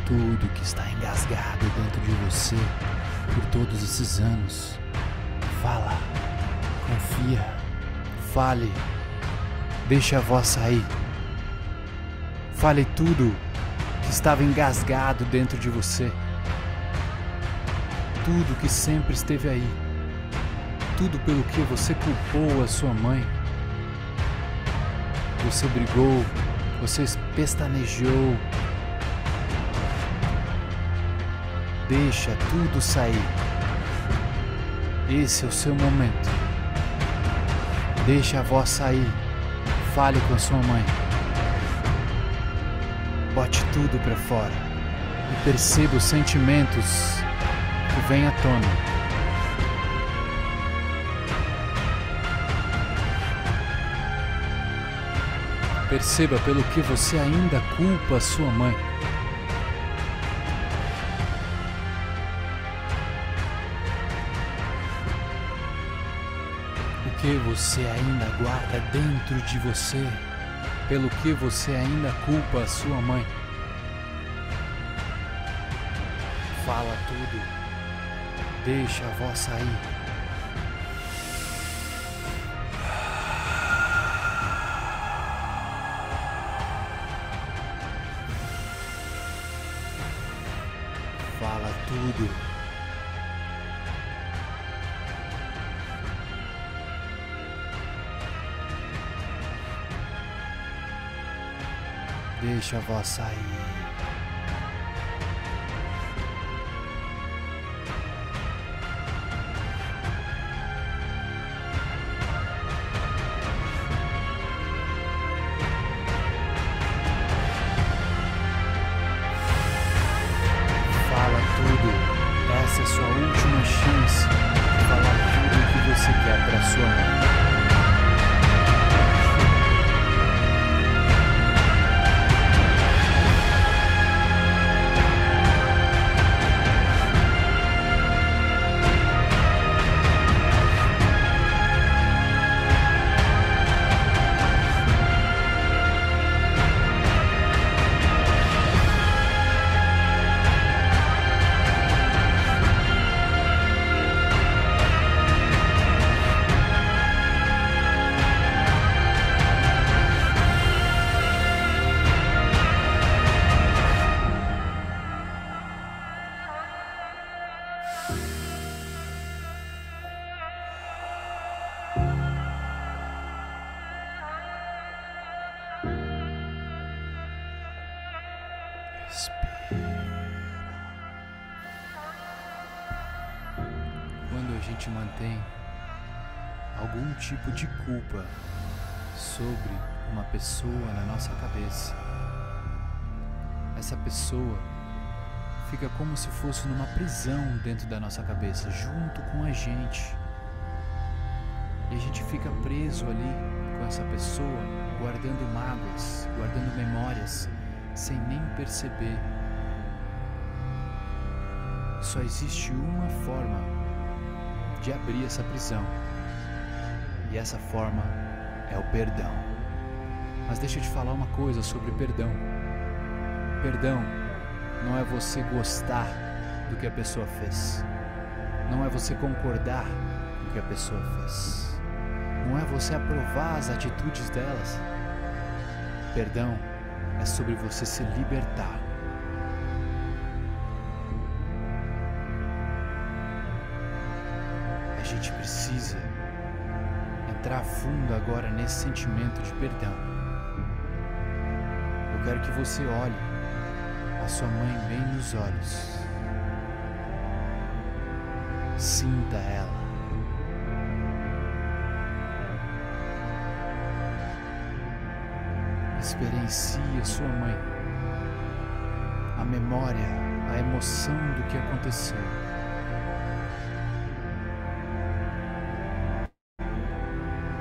Tudo que está engasgado dentro de você por todos esses anos. Fala, confia, fale, deixa a voz sair. Fale tudo que estava engasgado dentro de você. Tudo que sempre esteve aí. Tudo pelo que você culpou a sua mãe. Você brigou, você pestanejou. Deixa tudo sair. Esse é o seu momento. Deixa a voz sair. Fale com a sua mãe. Bote tudo para fora e perceba os sentimentos que vêm à tona. Perceba pelo que você ainda culpa a sua mãe. Você ainda guarda dentro de você, pelo que você ainda culpa a sua mãe. Fala tudo, deixa a voz sair. Deixa a voz sair. Pessoa fica como se fosse numa prisão dentro da nossa cabeça, junto com a gente. E a gente fica preso ali com essa pessoa, guardando mágoas, guardando memórias, sem nem perceber. Só existe uma forma de abrir essa prisão. E essa forma é o perdão. Mas deixa eu te falar uma coisa sobre perdão. Perdão não é você gostar do que a pessoa fez. Não é você concordar com o que a pessoa fez. Não é você aprovar as atitudes delas. Perdão é sobre você se libertar. A gente precisa entrar fundo agora nesse sentimento de perdão. Eu quero que você olhe a sua mãe bem nos olhos. Sinta ela. Experiencie a sua mãe, a memória, a emoção do que aconteceu.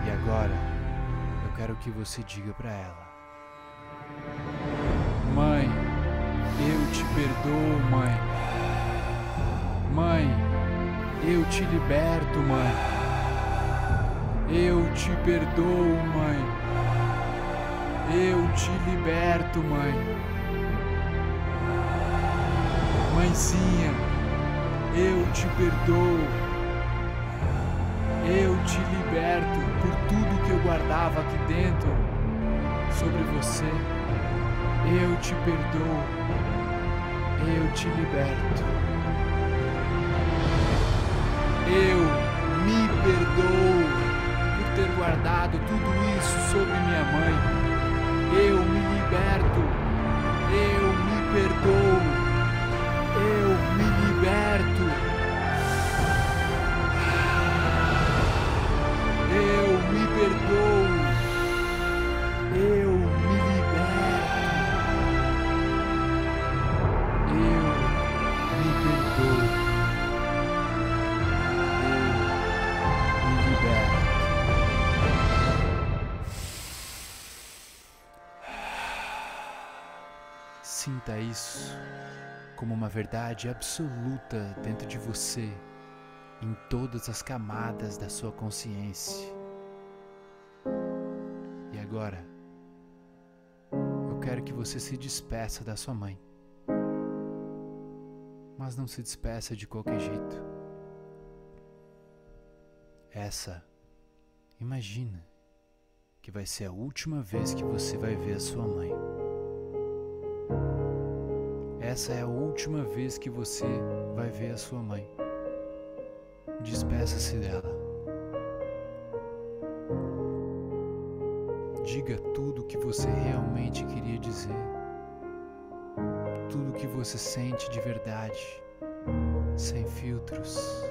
E agora, eu quero que você diga para ela: perdoo, mãe. Mãe, eu te liberto, mãe. Eu te perdoo, mãe. Eu te liberto, mãe. Mãezinha, eu te perdoo. Eu te liberto por tudo que eu guardava aqui dentro sobre você. Eu te perdoo. Eu te liberto. Eu me perdoo por ter guardado tudo isso sobre minha mãe. Eu me liberto. Eu me perdoo. Eu me liberto. Como uma verdade absoluta dentro de você, em todas as camadas da sua consciência. Agora, eu quero que você se despeça da sua mãe. Mas não se despeça de qualquer jeito. Essa, imagina que vai ser a última vez que você vai ver a sua mãe. Essa é a última vez que você vai ver a sua mãe. Despeça-se dela. Diga tudo o que você realmente queria dizer. Tudo o que você sente de verdade, sem filtros.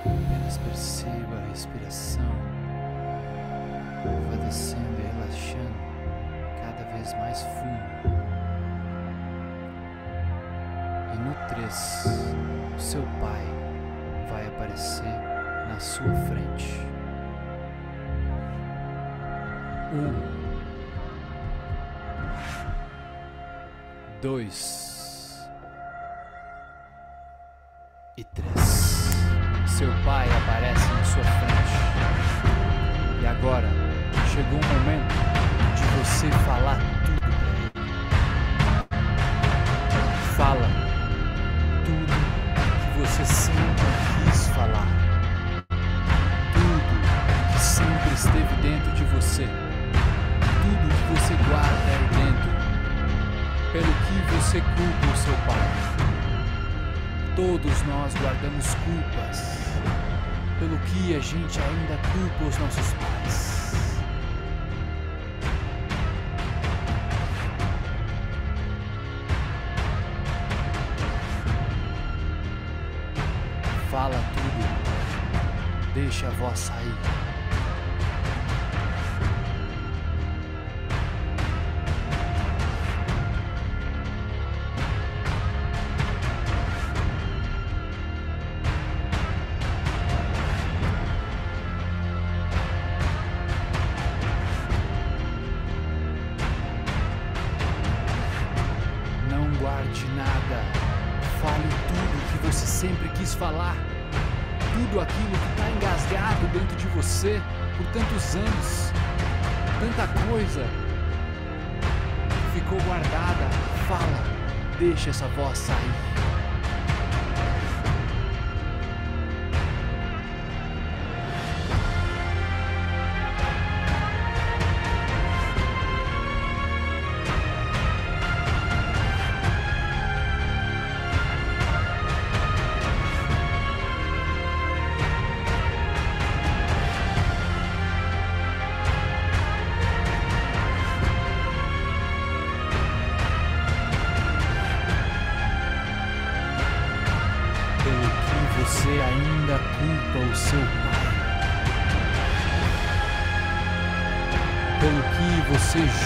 Apenas perceba a respiração. Vai descendo e relaxando cada vez mais fundo. E no 3, o seu pai vai aparecer na sua frente. Um, dois e três. Seu pai aparece na sua frente. E agora chegou o momento de você falar tudo pra ele. Fala tudo que você sempre quis falar. Tudo que sempre esteve dentro de você tudo que você guarda aí dentro, pelo que você culpa o seu pai. Todos nós guardamos culpas, pelo que a gente ainda culpa os nossos pais. Fala tudo, deixa a voz sair.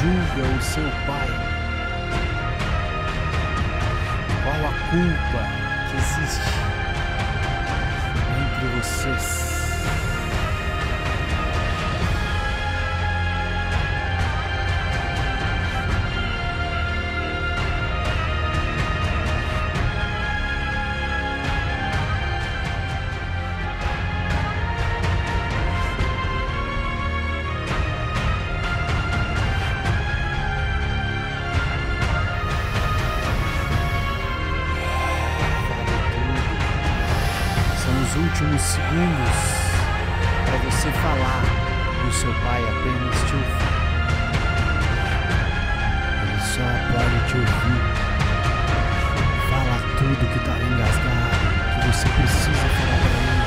Julga o seu pai. Qual a culpa últimos segundos para você falar e o seu pai apenas te ouvir. Ele só pode te ouvir. Fala tudo que está engasgado, que você precisa falar para ele.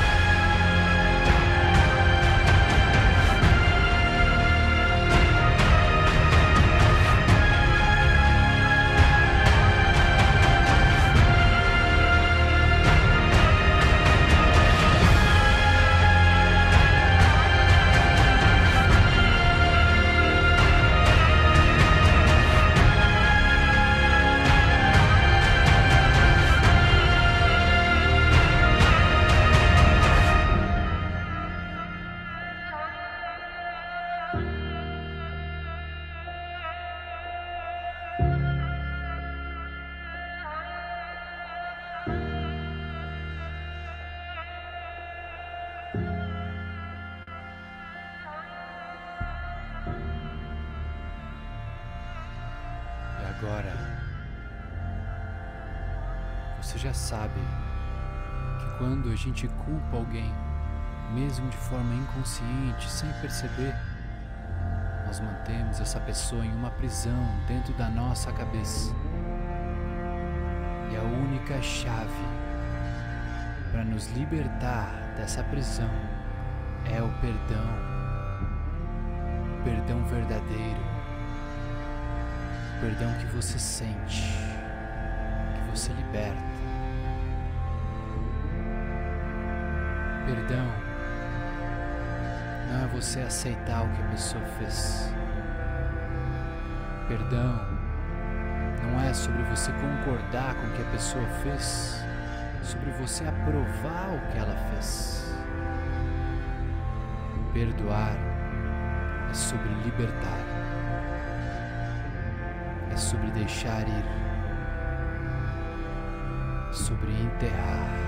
Gente culpa alguém, mesmo de forma inconsciente, sem perceber, nós mantemos essa pessoa em uma prisão dentro da nossa cabeça. E a única chave para nos libertar dessa prisão é o perdão. O perdão verdadeiro perdão que você sente, que você liberta. Perdão não é você aceitar o que a pessoa fez. Perdão não é sobre você concordar com o que a pessoa fez, sobre você aprovar o que ela fez. Perdoar é sobre libertar é sobre deixar ir, sobre enterrar.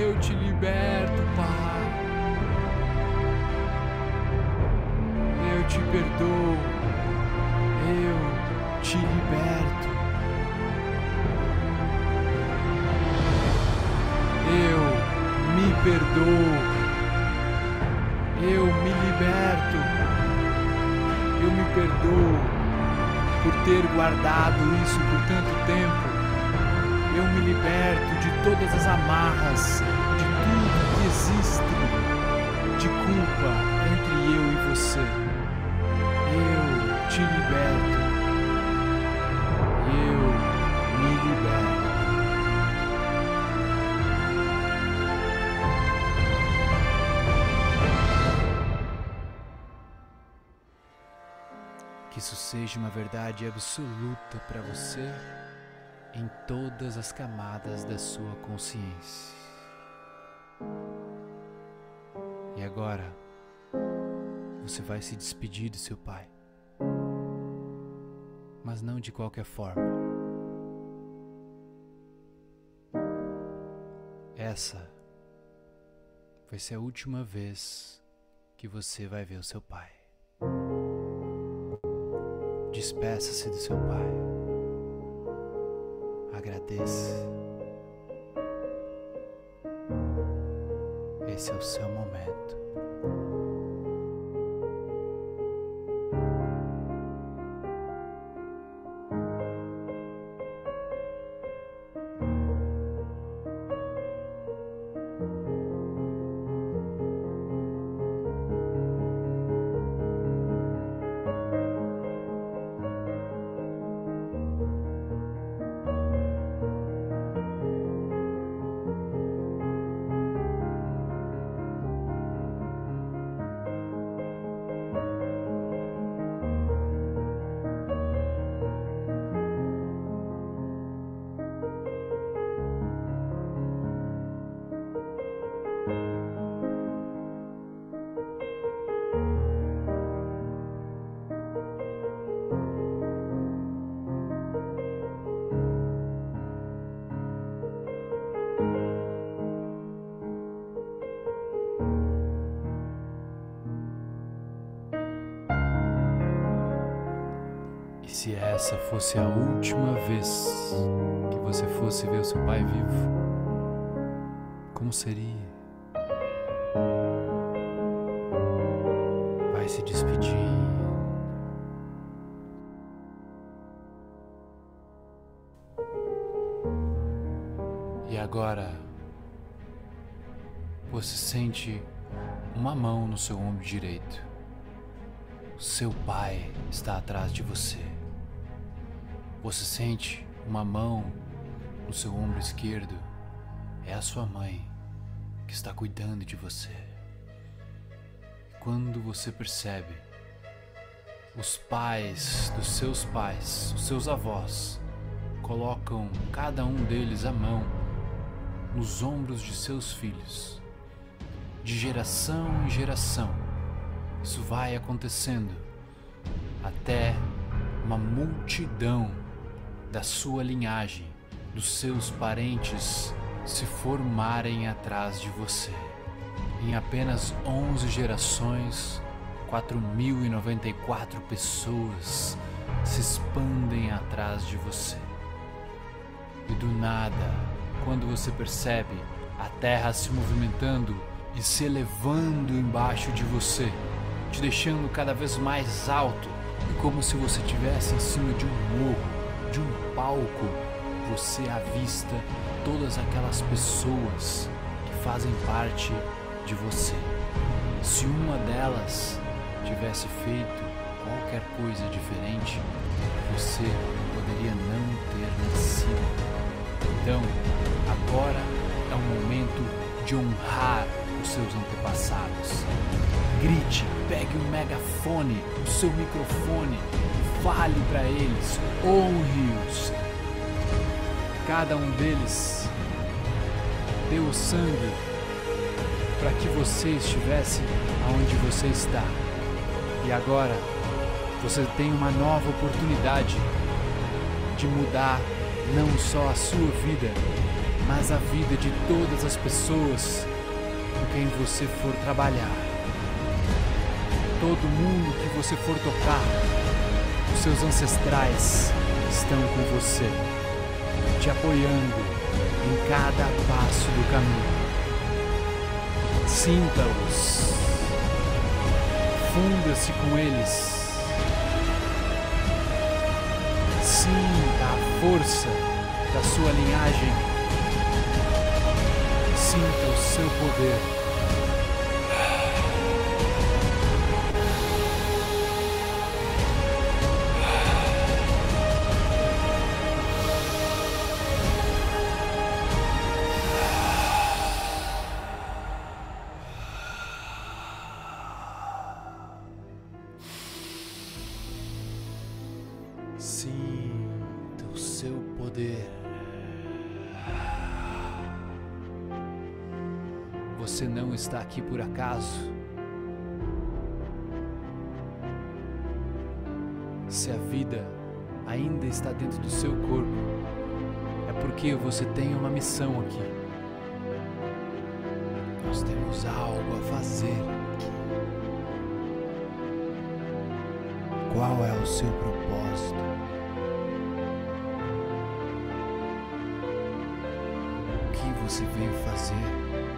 Eu te liberto, Pai. te perdoo, eu te liberto. Eu me perdoo, eu me liberto. eu me perdoo por ter guardado isso por tanto tempo. Eu me liberto de todas as amarras, de tudo que existe de culpa entre eu e você. Eu te liberto. Eu me liberto. Que isso seja uma verdade absoluta para você em todas as camadas da sua consciência. E agora, você vai se despedir do seu pai. Mas não de qualquer forma. Essa vai ser a última vez que você vai ver o seu pai. Despeça-se do seu pai. Agradeça. Esse é o seu momento. Fosse a última vez que você fosse ver o seu pai vivo, como seria? Vai se despedir. E agora você sente uma mão no seu ombro direito. Seu pai está atrás de você. Você sente uma mão no seu ombro esquerdo. É a sua mãe que está cuidando de você. Quando você percebe, os pais dos seus pais, os seus avós, colocam cada um deles a mão nos ombros de seus filhos, de geração em geração. Isso vai acontecendo até uma multidão da sua linhagem, dos seus parentes se formarem atrás de você. Em apenas 11 gerações, 4.094 pessoas se expandem atrás de você. E do nada, quando você percebe a terra se movimentando e se elevando embaixo de você, te deixando cada vez mais alto, e como se você estivesse em cima de um morro, de um palco, você avista todas aquelas pessoas que fazem parte de você. Se uma delas tivesse feito qualquer coisa diferente, você poderia não ter nascido. Então, agora é o momento de honrar os seus antepassados. Grite, pegue o megafone, o seu microfone, fale para eles, honre-os. Cada um deles deu o sangue para que você estivesse aonde você está. E agora você tem uma nova oportunidade de mudar não só a sua vida, mas a vida de todas as pessoas com quem você for trabalhar. Todo mundo que você for tocar, seus ancestrais estão com você, te apoiando em cada passo do caminho. Sinta-os, funda-se com eles, Sinta a força da sua linhagem. Sinta o seu poder. Qual é o seu propósito? O que você veio fazer?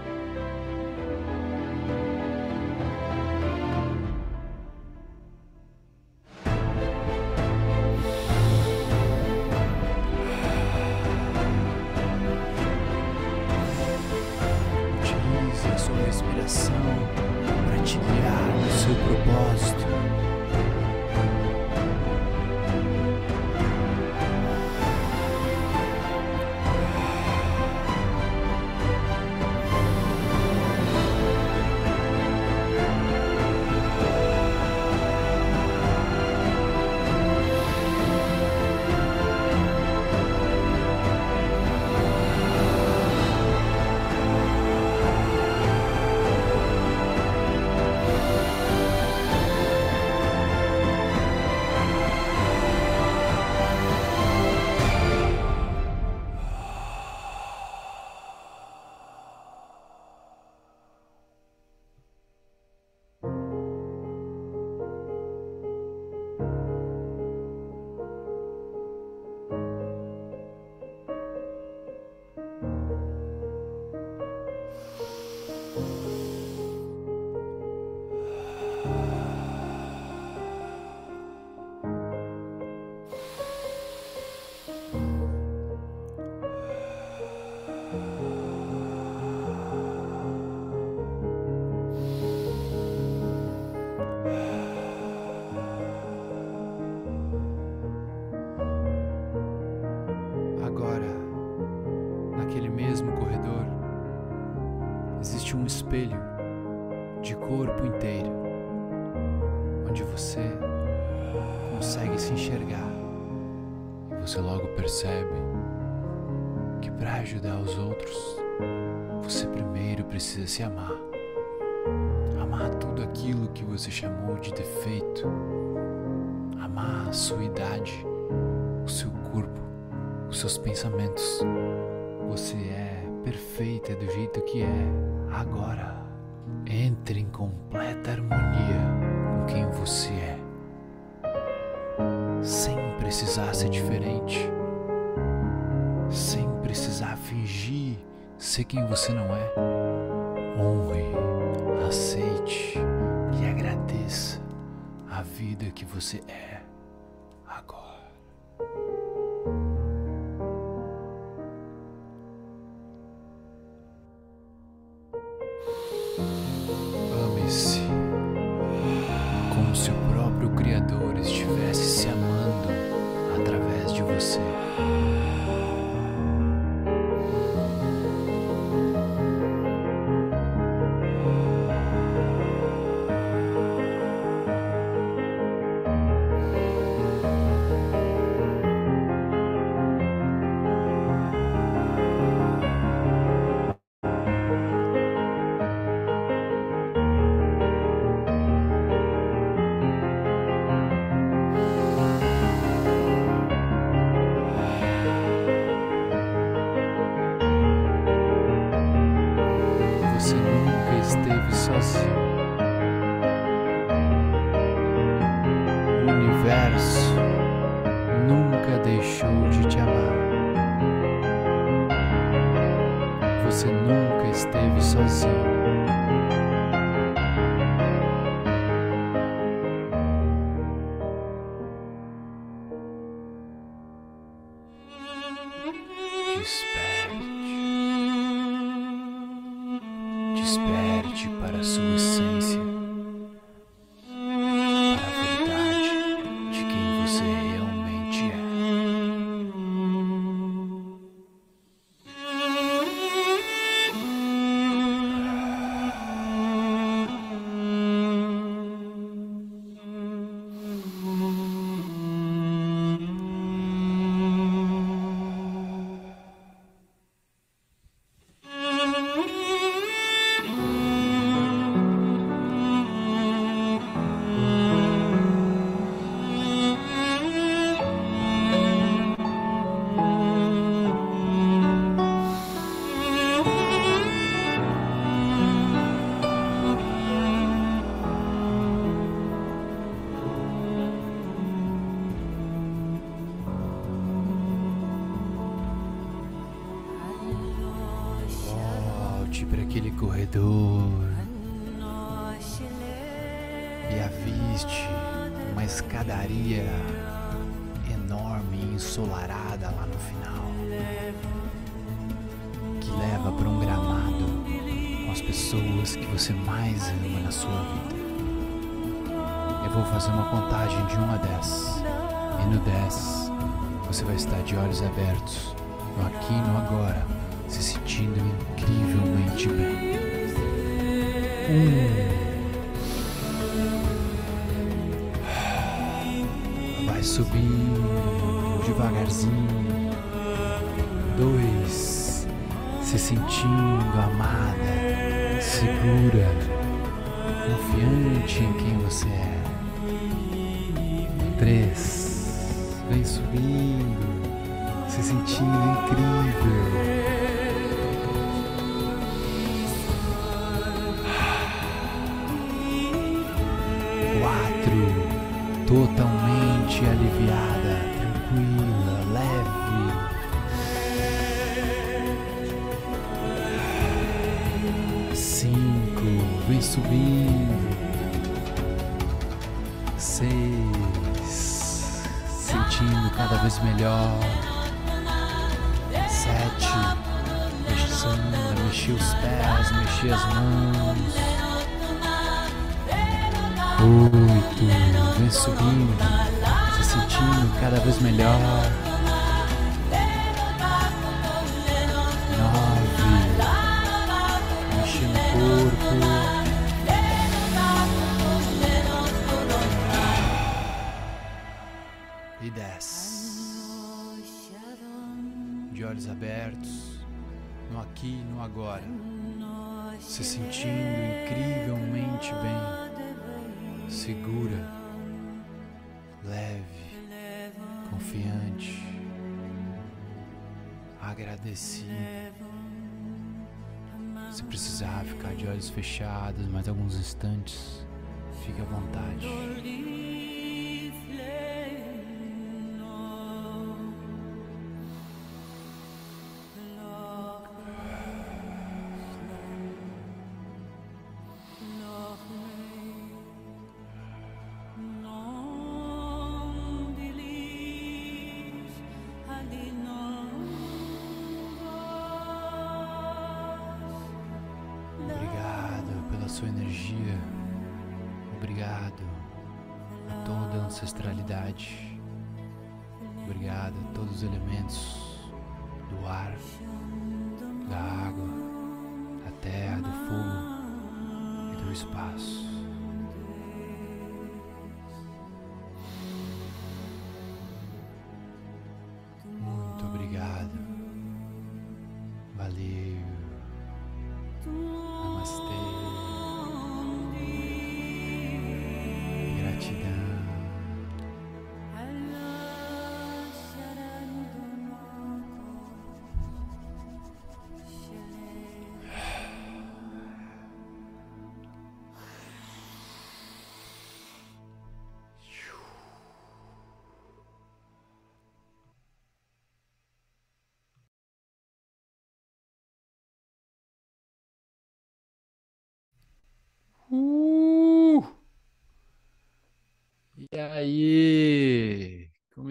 Espelho de corpo inteiro, onde você consegue se enxergar. E você logo percebe que para ajudar os outros, você primeiro precisa se amar. Amar tudo aquilo que você chamou de defeito. Amar a sua idade, o seu corpo, os seus pensamentos. Você é perfeita do jeito que é agora. Entre em completa harmonia com quem você é, sem precisar ser diferente, sem precisar fingir ser quem você não é. Honre, aceite e agradeça a vida que você é agora. Você mais ama na sua vida. Eu vou fazer uma contagem de 1 a 10 e no 10 você vai estar de olhos abertos, no aqui e no agora, se sentindo incrivelmente bem. Um. Vai subindo devagarzinho. Dois. Se sentindo amada, segura, confiante em quem você é. Três. Vem subindo, se sentindo incrível. Subindo. Seis, sentindo cada vez melhor. Sete, mexendo, mexer os pés, mexer as mãos. Oito, vem subindo, se sentindo cada vez melhor. Agora, se sentindo incrivelmente bem segura, leve, confiante, agradecida. Se precisar ficar de olhos fechados mais alguns instantes, fique à vontade.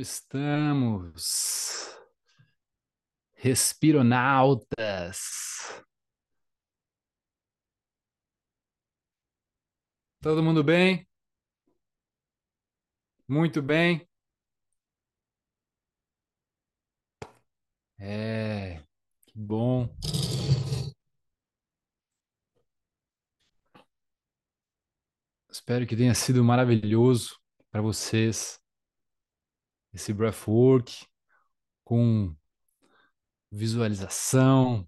Estamos? Respironautas. Todo mundo bem? Muito bem? É, que bom. Espero que tenha sido maravilhoso para vocês esse breathwork com visualização,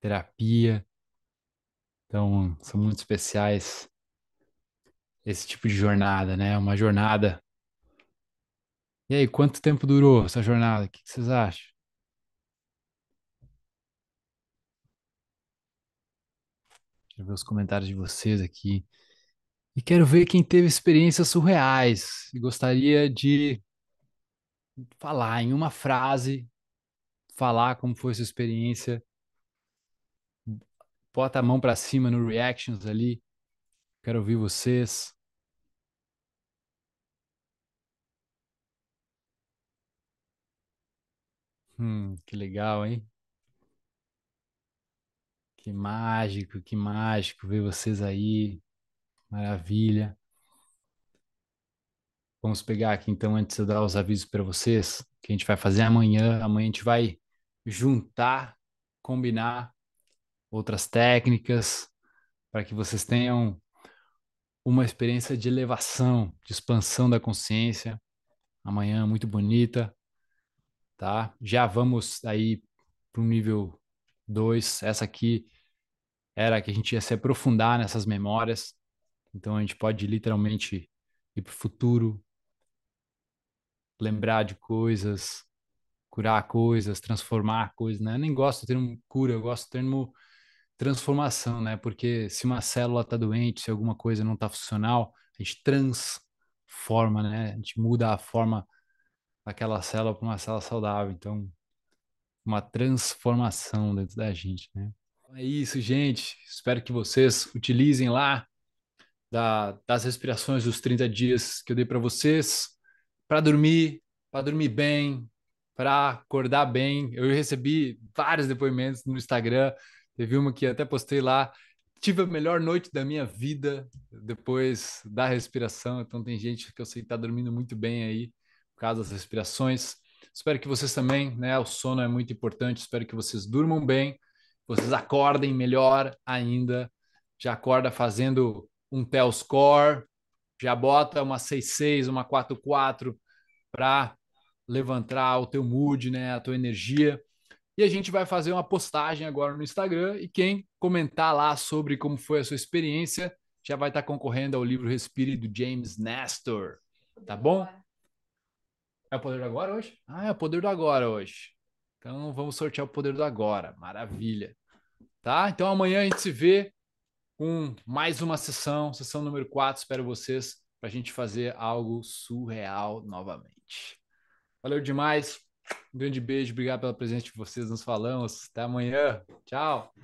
terapia. Então, são muito especiais esse tipo de jornada, né? Uma jornada. E aí, quanto tempo durou essa jornada? O que vocês acham? Quero ver os comentários de vocês aqui. E quero ver quem teve experiências surreais e gostaria de falar em uma frase, falar como foi sua experiência Bota a mão para cima no reactions ali. Quero ouvir vocês. Hum, que legal, hein? Que mágico, que mágico ver vocês aí. Maravilha. Vamos pegar aqui então, antes de eu dar os avisos para vocês, que a gente vai fazer amanhã. Amanhã a gente vai juntar, combinar outras técnicas para que vocês tenham uma experiência de elevação, de expansão da consciência. Amanhã muito bonita, tá? Já vamos aí para o nível 2. Essa aqui era que a gente ia se aprofundar nessas memórias. Então a gente pode literalmente ir para o futuro, lembrar de coisas, curar coisas, transformar coisas, né? Eu nem gosto do termo cura, eu gosto do termo transformação, né? Porque se uma célula está doente, se alguma coisa não está funcional, a gente transforma, né? A gente muda a forma daquela célula para uma célula saudável. Então, uma transformação dentro da gente, né? É isso, gente. Espero que vocês utilizem lá da, das respirações dos 30 dias que eu dei para vocês para dormir, para dormir bem, para acordar bem. Eu recebi vários depoimentos no Instagram. Teve uma que até postei lá. Tive a melhor noite da minha vida depois da respiração. Então tem gente que eu sei que está dormindo muito bem aí por causa das respirações. Espero que vocês também, né? O sono é muito importante. Espero que vocês durmam bem, vocês acordem melhor ainda. Já acorda fazendo um Telscore, já bota uma 6-6, uma 4-4 para levantar o teu mood, né, a tua energia. E a gente vai fazer uma postagem agora no Instagram e quem comentar lá sobre como foi a sua experiência já vai estar concorrendo ao livro Respire do James Nestor, tá bom? É o poder do agora hoje? Ah, é o poder do agora hoje. Então vamos sortear o poder do agora. Maravilha. Tá? Então amanhã a gente se vê com mais uma sessão, sessão número 4. Espero vocês para a gente fazer algo surreal novamente. Valeu demais. Um grande beijo, obrigado pela presença de vocês. Nos falamos. Até amanhã. Tchau.